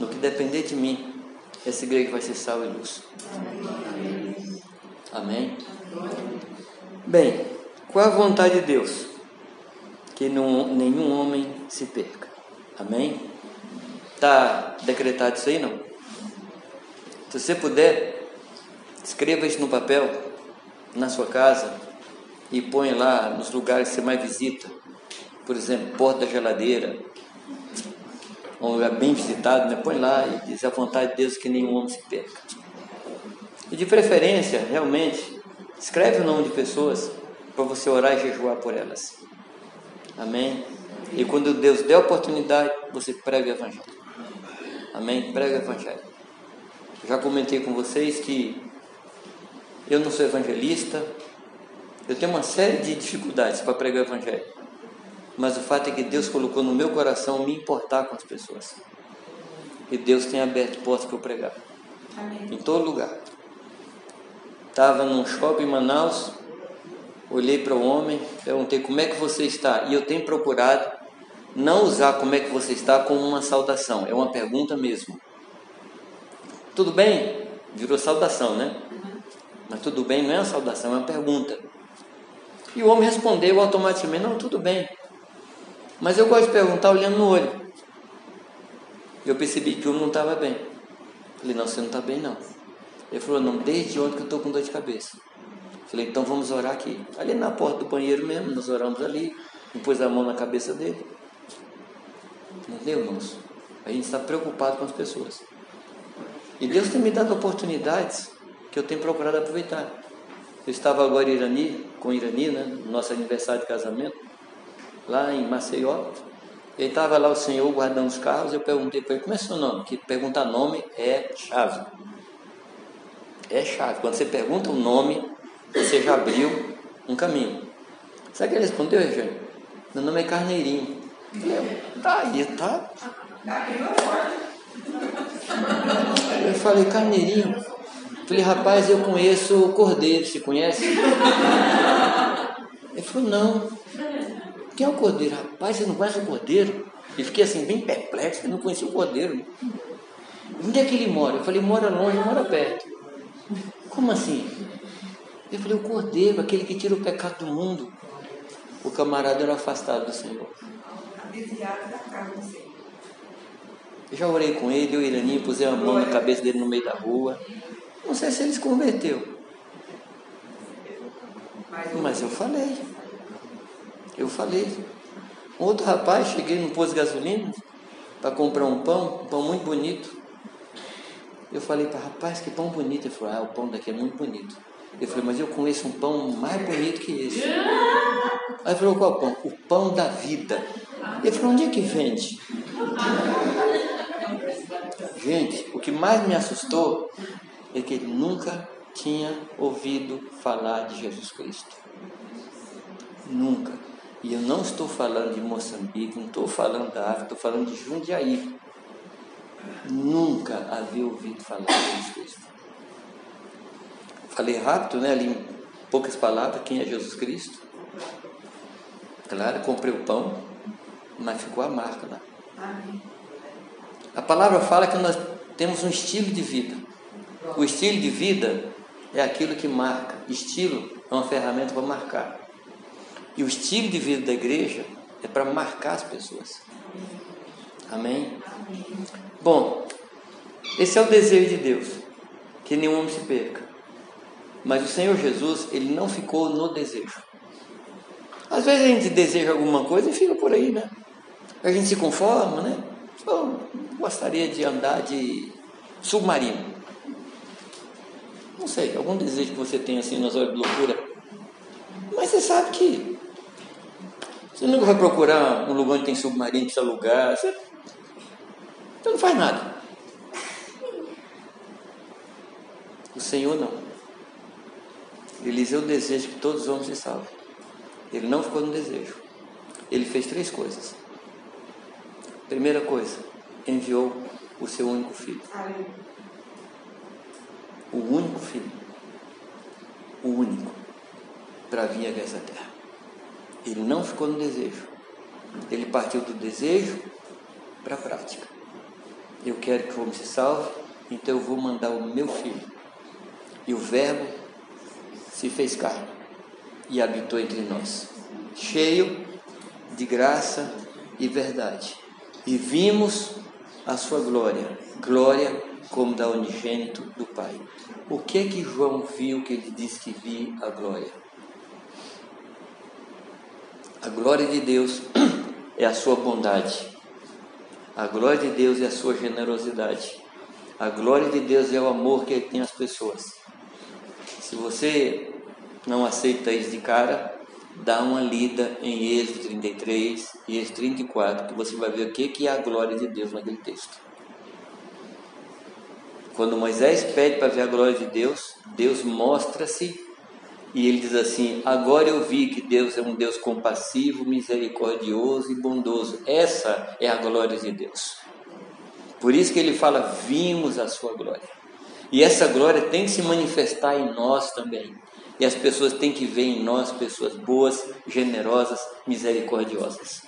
No que depender de mim, essa igreja vai ser sal e luz. Amém? Bem, qual a vontade de Deus? Que não, nenhum homem se perca. Amém? Está decretado isso aí, não? Se você puder, escreva isso no papel, na sua casa, e põe lá nos lugares que você mais visita. Por exemplo, porta da geladeira, um lugar bem visitado, né? põe lá e diz a vontade de Deus que nenhum homem se perca. E de preferência, realmente, escreve o nome de pessoas para você orar e jejuar por elas. Amém? E quando Deus der oportunidade, você prega o Evangelho. Amém? Prega o Evangelho. Já comentei com vocês que eu não sou evangelista, eu tenho uma série de dificuldades para pregar o Evangelho. Mas o fato é que Deus colocou no meu coração me importar com as pessoas. E Deus tem aberto portas para eu pregar. Amém. Em todo lugar. Estava num shopping em Manaus, olhei para o homem, perguntei como é que você está. E eu tenho procurado não usar como é que você está como uma saudação, é uma pergunta mesmo. Tudo bem? Virou saudação, né? Mas tudo bem não é uma saudação, é uma pergunta. E o homem respondeu automaticamente: Não, tudo bem. Mas eu gosto de perguntar olhando no olho. Eu percebi que o não estava bem. Falei: Não, você não está bem, não. Ele falou: Não, desde ontem que eu estou com dor de cabeça. Falei: Então vamos orar aqui. Ali na porta do banheiro mesmo, nós oramos ali. Pôs a mão na cabeça dele. Entendeu, irmãos? A gente está preocupado com as pessoas. E Deus tem me dado oportunidades que eu tenho procurado aproveitar. Eu estava agora em Irani, com Irani, né, no nosso aniversário de casamento, lá em Maceió. Ele estava lá o senhor guardando os carros, eu perguntei para ele, como é seu nome? Que perguntar nome é chave. É chave. Quando você pergunta o nome, você já abriu um caminho. Sabe o que ele respondeu, Regiane? Meu nome é Carneirinho. Eu, tá aí, tá? Eu falei, Carneirinho. Falei, rapaz, eu conheço o Cordeiro, se conhece? Ele falou, não. Quem é o cordeiro? Rapaz, você não conhece o cordeiro? E fiquei assim, bem perplexo, eu não conhecia o cordeiro. Onde é que ele mora? Eu falei, mora longe, mora perto. Como assim? Eu falei, o cordeiro, aquele que tira o pecado do mundo. O camarada era afastado do Senhor. Eu já orei com ele, eu e Iraninho, pusei a mão na cabeça dele no meio da rua. Não sei se ele se converteu. Mas eu falei. Eu falei. Um outro rapaz, cheguei no posto de gasolina para comprar um pão, um pão muito bonito. Eu falei para rapaz, que pão bonito. Ele falou, ah, o pão daqui é muito bonito. Eu falei, mas eu conheço um pão mais bonito que esse. Aí falou, qual pão? O pão da vida. Ele falou, onde é que vende? Gente, o que mais me assustou é que ele nunca tinha ouvido falar de Jesus Cristo. Nunca. E eu não estou falando de Moçambique, não estou falando da África, estou falando de Jundiaí. Nunca havia ouvido falar de Jesus Cristo. Falei rápido, né? Ali em poucas palavras, quem é Jesus Cristo? Claro, comprei o pão, mas ficou a marca lá. A palavra fala que nós temos um estilo de vida. O estilo de vida é aquilo que marca. Estilo é uma ferramenta para marcar. E o estilo de vida da igreja é para marcar as pessoas. Amém? Bom, esse é o desejo de Deus, que nenhum homem se perca. Mas o Senhor Jesus, ele não ficou no desejo. Às vezes a gente deseja alguma coisa e fica por aí, né? A gente se conforma, né? Eu gostaria de andar de submarino. Não sei, algum desejo que você tem assim nas horas de loucura. Mas você sabe que você nunca vai procurar um lugar onde tem submarino, precisa alugar. Você, você não faz nada. O Senhor não. Eliseu deseja que todos os homens se salvem. Ele não ficou no desejo. Ele fez três coisas. Primeira coisa, enviou o seu único filho. O único filho. O único. Para vir a essa terra. Ele não ficou no desejo. Ele partiu do desejo para a prática. Eu quero que o homem se salve, então eu vou mandar o meu filho. E o Verbo se fez carne e habitou entre nós, cheio de graça e verdade. E vimos a sua glória, glória como da unigênito do Pai. O que é que João viu que ele disse que vi a glória? A glória de Deus é a sua bondade. A glória de Deus é a sua generosidade. A glória de Deus é o amor que ele tem às pessoas. Se você não aceita isso de cara, dá uma lida em Êxodo 33 e Êxodo 34, que você vai ver o que é a glória de Deus naquele texto. Quando Moisés pede para ver a glória de Deus, Deus mostra-se e ele diz assim: Agora eu vi que Deus é um Deus compassivo, misericordioso e bondoso. Essa é a glória de Deus. Por isso que ele fala: Vimos a sua glória. E essa glória tem que se manifestar em nós também. E as pessoas têm que ver em nós pessoas boas, generosas, misericordiosas.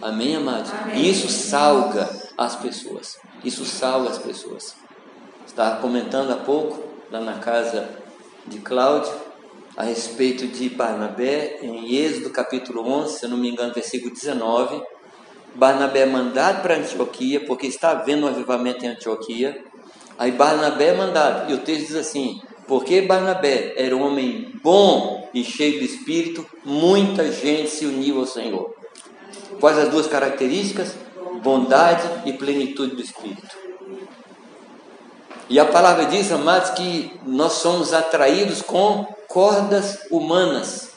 Amém, amados? Amém. Isso salga as pessoas. Isso salga as pessoas. Estava comentando há pouco, lá na casa de Cláudio, a respeito de Barnabé, em Êxodo capítulo 11, se eu não me engano, versículo 19. Barnabé é mandado para Antioquia, porque está havendo um avivamento em Antioquia. Aí Barnabé é mandado, e o texto diz assim: porque Barnabé era um homem bom e cheio de espírito, muita gente se uniu ao Senhor. Quais as duas características? Bondade e plenitude do espírito. E a palavra diz, amados, que nós somos atraídos com cordas humanas.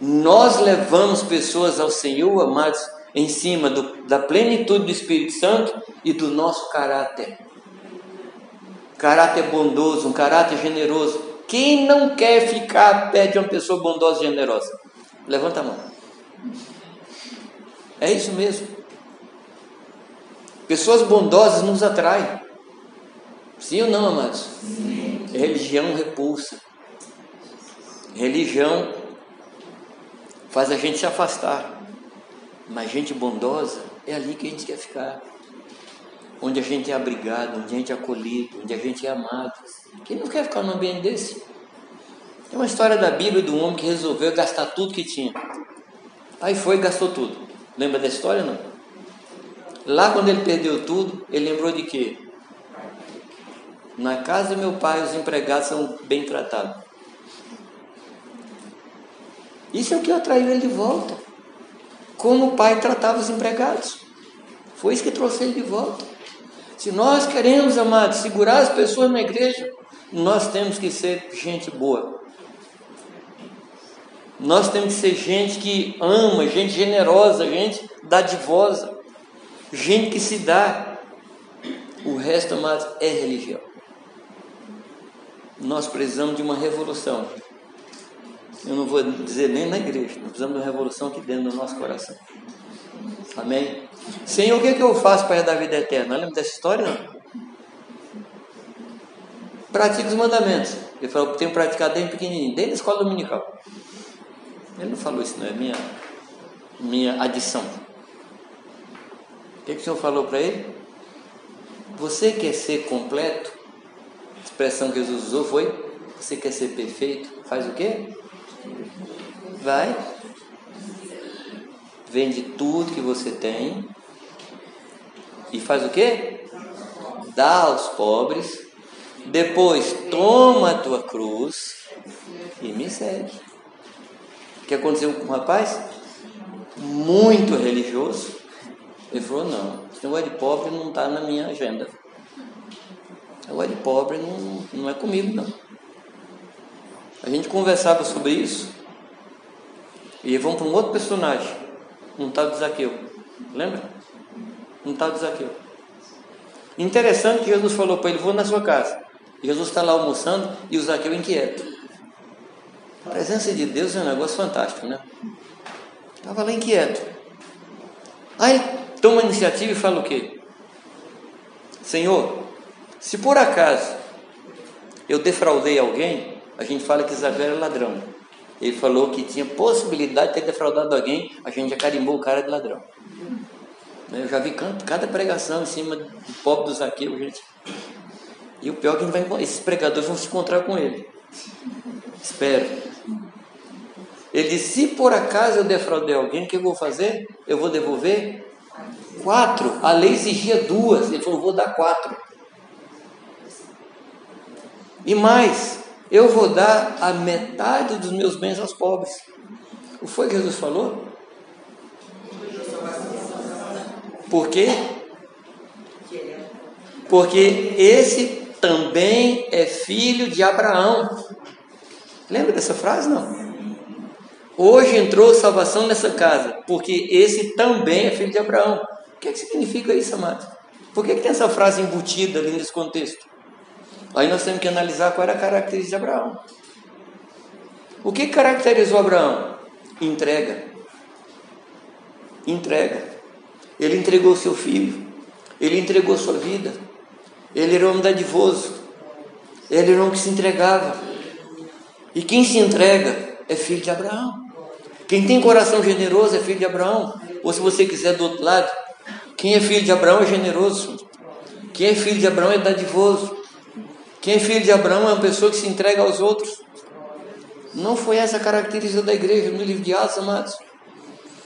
Nós levamos pessoas ao Senhor, amados, em cima do, da plenitude do Espírito Santo e do nosso caráter. Caráter bondoso, um caráter generoso. Quem não quer ficar perto de uma pessoa bondosa e generosa? Levanta a mão. É isso mesmo. Pessoas bondosas nos atraem. Sim ou não, amados? Sim. Religião repulsa. Religião faz a gente se afastar. Mas gente bondosa é ali que a gente quer ficar. Onde a gente é abrigado, onde a gente é acolhido, onde a gente é amado. Quem não quer ficar num ambiente desse? Tem uma história da Bíblia de um homem que resolveu gastar tudo que tinha. Aí foi e gastou tudo. Lembra da história não? Lá quando ele perdeu tudo, ele lembrou de quê? Na casa do meu pai os empregados são bem tratados. Isso é o que atraiu ele de volta. Como o pai tratava os empregados. Foi isso que trouxe ele de volta. Se nós queremos, amados, segurar as pessoas na igreja, nós temos que ser gente boa. Nós temos que ser gente que ama, gente generosa, gente dadivosa, gente que se dá. O resto, amados, é religião. Nós precisamos de uma revolução. Eu não vou dizer nem na igreja, nós precisamos de uma revolução aqui dentro do nosso coração. Amém? Senhor, o que, é que eu faço para dar vida eterna? Lembra dessa história? Não? Os mandamentos. Ele falou tenho praticado desde pequenininho, desde a escola dominical. Ele não falou isso, não é minha, minha adição. O que, é que o Senhor falou para ele? Você quer ser completo? Expressão que Jesus usou foi: Você quer ser perfeito? Faz o quê? Vai, vende tudo que você tem e faz o quê? Dá aos pobres, depois toma a tua cruz e me segue. O que aconteceu com o rapaz? Muito religioso. Ele falou: Não, esse negócio de pobre não está na minha agenda. Negócio de pobre não, não é comigo, não. A gente conversava sobre isso e vamos para um outro personagem, um tal de Zaqueu. Lembra? Um tal de Zaqueu. Interessante que Jesus falou para ele: Vou na sua casa. Jesus está lá almoçando e o Zaqueu inquieto. A presença de Deus é um negócio fantástico, né? Estava lá inquieto. Aí toma a iniciativa e fala o quê? Senhor, se por acaso eu defraudei alguém, a gente fala que Zaqueu era ladrão. Ele falou que tinha possibilidade de ter defraudado alguém, a gente já carimbou o cara de ladrão. Eu já vi cada pregação em cima do pobre do Zaqueu, gente. E o pior é que vai, esses pregadores vão se encontrar com ele. Espero. Ele disse: se por acaso eu defraudei alguém, o que eu vou fazer? Eu vou devolver quatro. A lei exigia duas. Ele falou: vou dar quatro. E mais, eu vou dar a metade dos meus bens aos pobres. O foi que Jesus falou? Por quê? Porque esse também é filho de Abraão. Lembra dessa frase? Não. Hoje entrou salvação nessa casa, porque esse também é filho de Abraão. O que, é que significa isso, amado? Por que, que tem essa frase embutida ali nesse contexto? Aí nós temos que analisar qual era a característica de Abraão. O que caracterizou Abraão? Entrega. Entrega. Ele entregou seu filho. Ele entregou sua vida. Ele era um homem dadivoso. Ele era um que se entregava. E quem se entrega é filho de Abraão. Quem tem coração generoso é filho de Abraão. Ou se você quiser do outro lado, quem é filho de Abraão é generoso. Quem é filho de Abraão é dadivoso. Quem é filho de Abraão é uma pessoa que se entrega aos outros. Não foi essa a característica da igreja no livro de Atos, amados.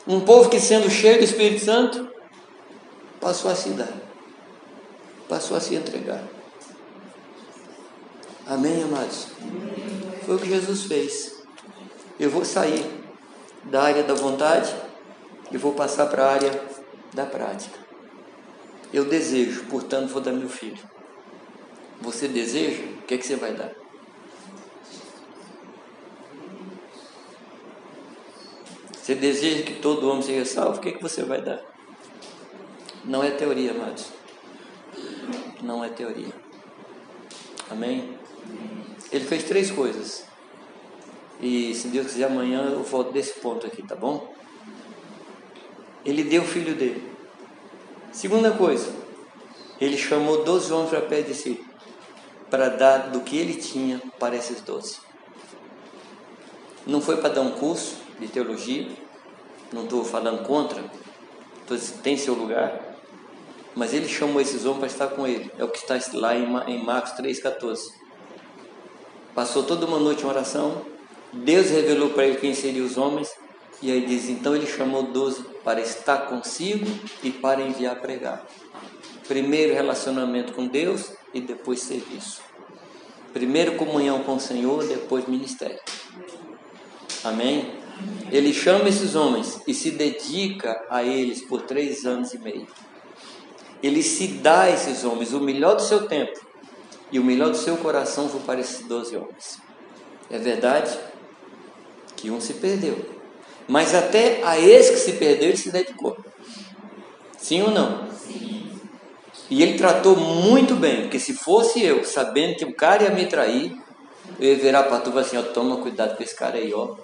Um povo que, sendo cheio do Espírito Santo, passou a se dar, passou a se entregar. Amém, amados? Foi o que Jesus fez. Eu vou sair da área da vontade e vou passar para a área da prática. Eu desejo, portanto, vou dar meu filho. Você deseja? O que, é que você vai dar? Você deseja que todo homem seja salvo? O que, é que você vai dar? Não é teoria, amados. Não é teoria. Amém? Ele fez três coisas. E se Deus quiser, amanhã eu volto desse ponto aqui, tá bom? Ele deu o filho dele. Segunda coisa, ele chamou doze homens para perto de si para dar do que ele tinha para esses doze. Não foi para dar um curso, de teologia, não estou falando contra, tem seu lugar, mas ele chamou esses homens para estar com ele. É o que está lá em Marcos 3,14. Passou toda uma noite em oração, Deus revelou para ele quem seriam os homens, e aí diz: então ele chamou doze para estar consigo e para enviar pregar. Primeiro relacionamento com Deus e depois serviço. Primeiro comunhão com o Senhor, depois ministério. Amém? Ele chama esses homens e se dedica a eles por três anos e meio. Ele se dá a esses homens o melhor do seu tempo e o melhor do seu coração foi para esses doze homens. É verdade que um se perdeu, mas até a esse que se perdeu ele se dedicou. Sim ou não? Sim. E ele tratou muito bem, porque se fosse eu, sabendo que o cara ia me trair, eu ia virar para tu e assim, ó, toma cuidado com esse cara aí, ó.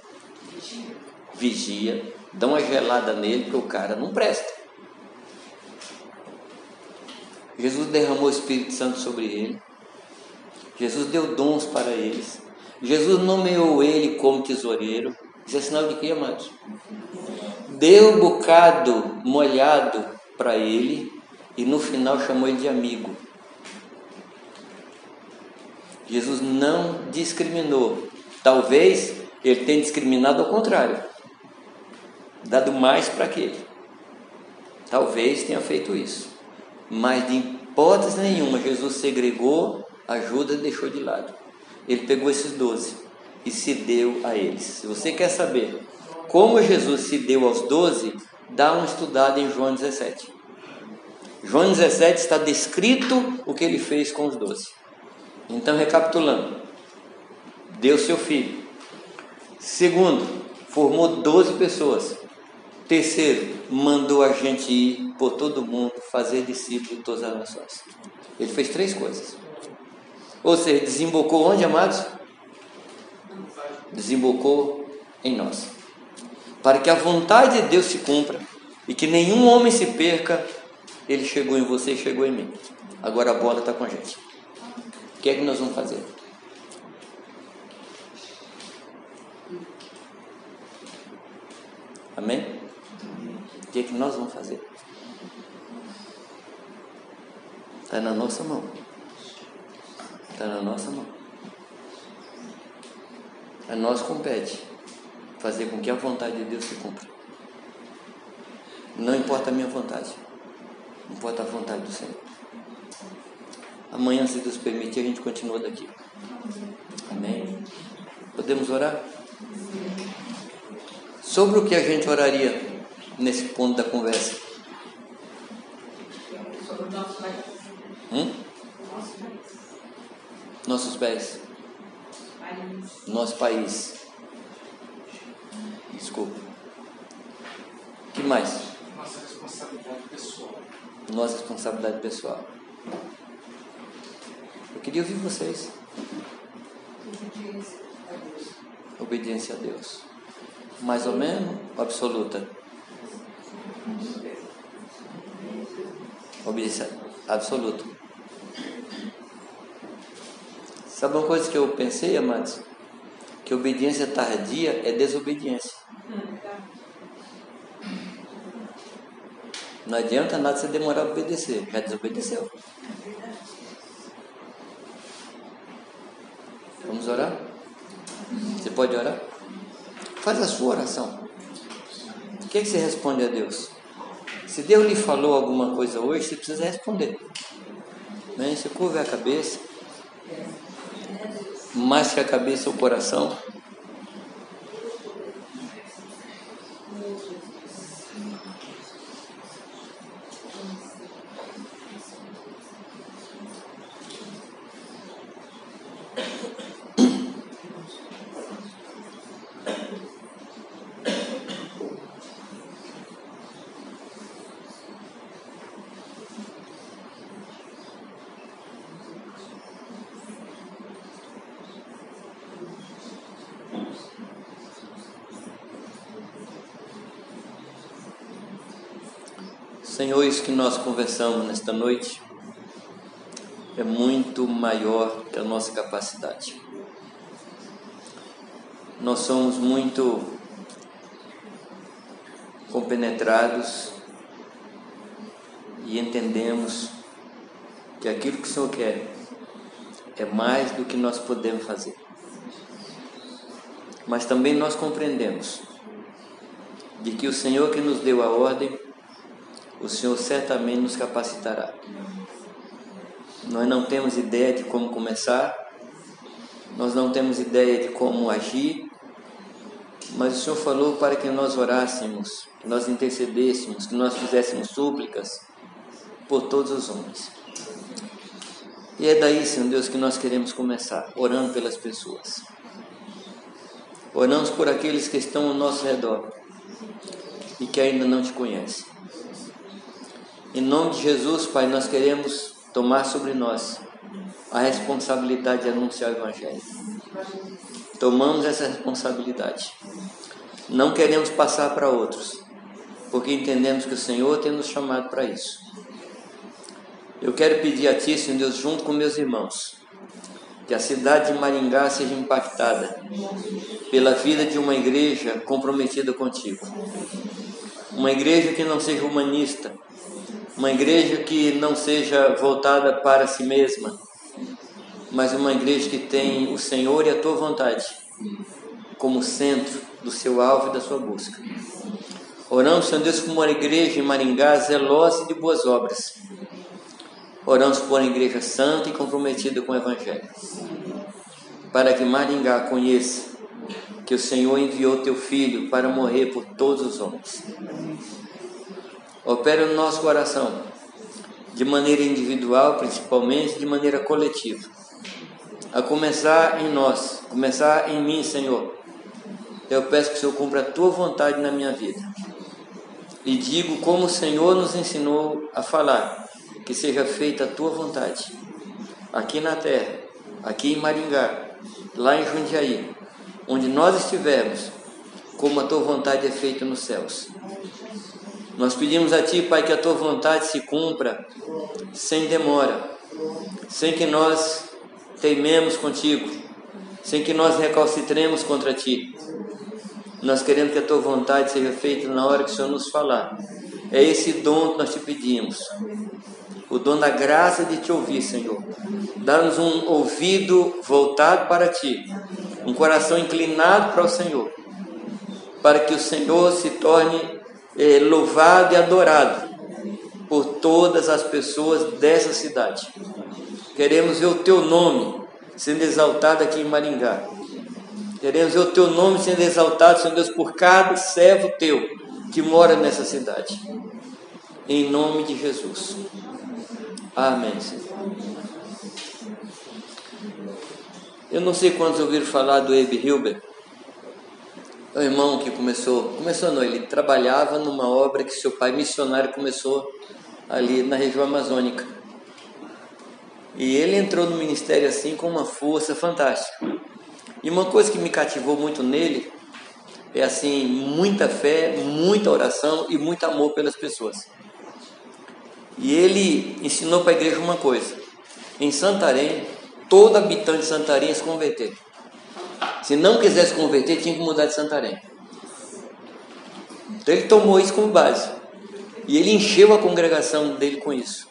Vigia, dá uma gelada nele, porque o cara não presta. Jesus derramou o Espírito Santo sobre ele. Jesus deu dons para eles. Jesus nomeou ele como tesoureiro. Isso é sinal de quê, amados? Deu bocado molhado para ele e no final chamou ele de amigo. Jesus não discriminou. Talvez ele tenha discriminado ao contrário, dado mais para aquele. Talvez tenha feito isso. Mas de hipótese nenhuma, Jesus segregou ajuda e deixou de lado. Ele pegou esses doze e se deu a eles. Se você quer saber como Jesus se deu aos doze, dá uma estudada em João 17. João 17 está descrito o que ele fez com os doze. Então, recapitulando: deu seu filho. Segundo, formou doze pessoas. Terceiro, mandou a gente ir por todo mundo, fazer discípulos de todas as nações. Ele fez três coisas. Ou seja, desembocou onde, amados? Desembocou em nós. Para que a vontade de Deus se cumpra e que nenhum homem se perca, ele chegou em você e chegou em mim. Agora a bola está com a gente. O que é que nós vamos fazer? Amém? O que é que nós vamos fazer? Está na nossa mão. Está na nossa mão. A nós compete fazer com que a vontade de Deus se cumpra. Não importa a minha vontade, importa a vontade do Senhor. Amanhã, se Deus permitir, a gente continua daqui. Amém? Podemos orar? Sobre o que a gente oraria nesse ponto da conversa? Sobre o nosso país. Hum? Nossos pés. Nosso país. Desculpa. O que mais? Nossa responsabilidade pessoal. Nossa responsabilidade pessoal. Eu queria ouvir vocês. Obediência a Deus. Mais ou menos absoluta? Obediência absoluta. Sabe uma coisa que eu pensei, amados? Que obediência tardia é desobediência. Não adianta nada você demorar a obedecer, já desobedeceu. Vamos orar? Você pode orar? Faz a sua oração. O que, é que você responde a Deus? Se Deus lhe falou alguma coisa hoje, você precisa responder. Né? Você curva a cabeça mais que a cabeça, o coração. Senhor, isso que nós conversamos nesta noite é muito maior que a nossa capacidade. Nós somos muito compenetrados e entendemos que aquilo que o Senhor quer é mais do que nós podemos fazer. Mas também nós compreendemos de que o Senhor que nos deu a ordem, o Senhor certamente nos capacitará. Nós não temos ideia de como começar, nós não temos ideia de como agir, mas o Senhor falou para que nós orássemos, que nós intercedêssemos, que nós fizéssemos súplicas por todos os homens. E é daí, Senhor Deus, que nós queremos começar, orando pelas pessoas. Oramos por aqueles que estão ao nosso redor e que ainda não te conhecem. Em nome de Jesus, Pai, nós queremos tomar sobre nós a responsabilidade de anunciar o Evangelho. Tomamos essa responsabilidade. Não queremos passar para outros, porque entendemos que o Senhor tem nos chamado para isso. Eu quero pedir a Ti, Senhor Deus, junto com meus irmãos, que a cidade de Maringá seja impactada pela vida de uma igreja comprometida contigo. Uma igreja que não seja humanista, uma igreja que não seja voltada para si mesma, mas uma igreja que tem o Senhor e a tua vontade como centro do seu alvo e da sua busca. Oramos, Senhor Deus, por uma igreja em Maringá zelosa de boas obras Oramos por uma igreja santa e comprometida com o Evangelho. Para que Maringá conheça que o Senhor enviou teu filho para morrer por todos os homens. Opera no nosso coração, de maneira individual, principalmente, de maneira coletiva. A começar em nós, começar em mim, Senhor. Eu peço que o Senhor cumpra a tua vontade na minha vida. E digo como o Senhor nos ensinou a falar que seja feita a tua vontade, aqui na terra, aqui em Maringá, lá em Jundiaí, onde nós estivermos, como a tua vontade é feita nos céus. Nós pedimos a ti, Pai, que a tua vontade se cumpra sem demora, sem que nós teimemos contigo, sem que nós recalcitremos contra ti. Nós queremos que a tua vontade seja feita na hora que o Senhor nos falar. É esse dom que nós te pedimos o dom da graça de te ouvir, Senhor. Dá-nos um ouvido voltado para ti, um coração inclinado para o Senhor, para que o Senhor se torne eh, louvado e adorado por todas as pessoas dessa cidade. Queremos ver o teu nome sendo exaltado aqui em Maringá. Queremos ver o teu nome sendo exaltado, Senhor Deus, por cada servo teu que mora nessa cidade. Em nome de Jesus. Amém, Senhor. Eu não sei quantos ouviram falar do Abe Hilber. É o irmão que começou, começou não, ele trabalhava numa obra que seu pai missionário começou ali na região amazônica. E ele entrou no ministério assim com uma força fantástica. E uma coisa que me cativou muito nele é assim, muita fé, muita oração e muito amor pelas pessoas. E ele ensinou para a igreja uma coisa: em Santarém, todo habitante de Santarém se converter. Se não quisesse converter, tinha que mudar de Santarém. Então ele tomou isso como base. E ele encheu a congregação dele com isso.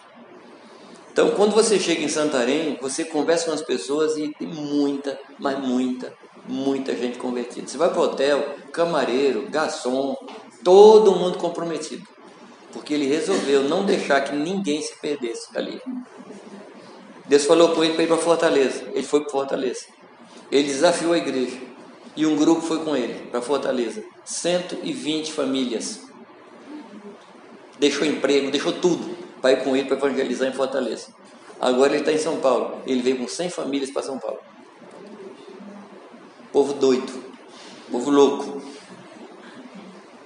Então, quando você chega em Santarém, você conversa com as pessoas e tem muita, mas muita, muita gente convertida. Você vai para o hotel, camareiro, garçom, todo mundo comprometido porque ele resolveu não deixar que ninguém se perdesse ali. Deus falou com ele para ir para Fortaleza. Ele foi para Fortaleza. Ele desafiou a igreja. E um grupo foi com ele para Fortaleza. 120 famílias. Deixou emprego, deixou tudo para ir com ele para evangelizar em Fortaleza. Agora ele está em São Paulo. Ele veio com 100 famílias para São Paulo. Povo doido, povo louco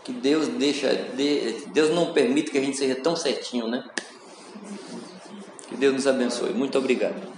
que Deus deixa, Deus não permite que a gente seja tão certinho, né? Que Deus nos abençoe. Muito obrigado.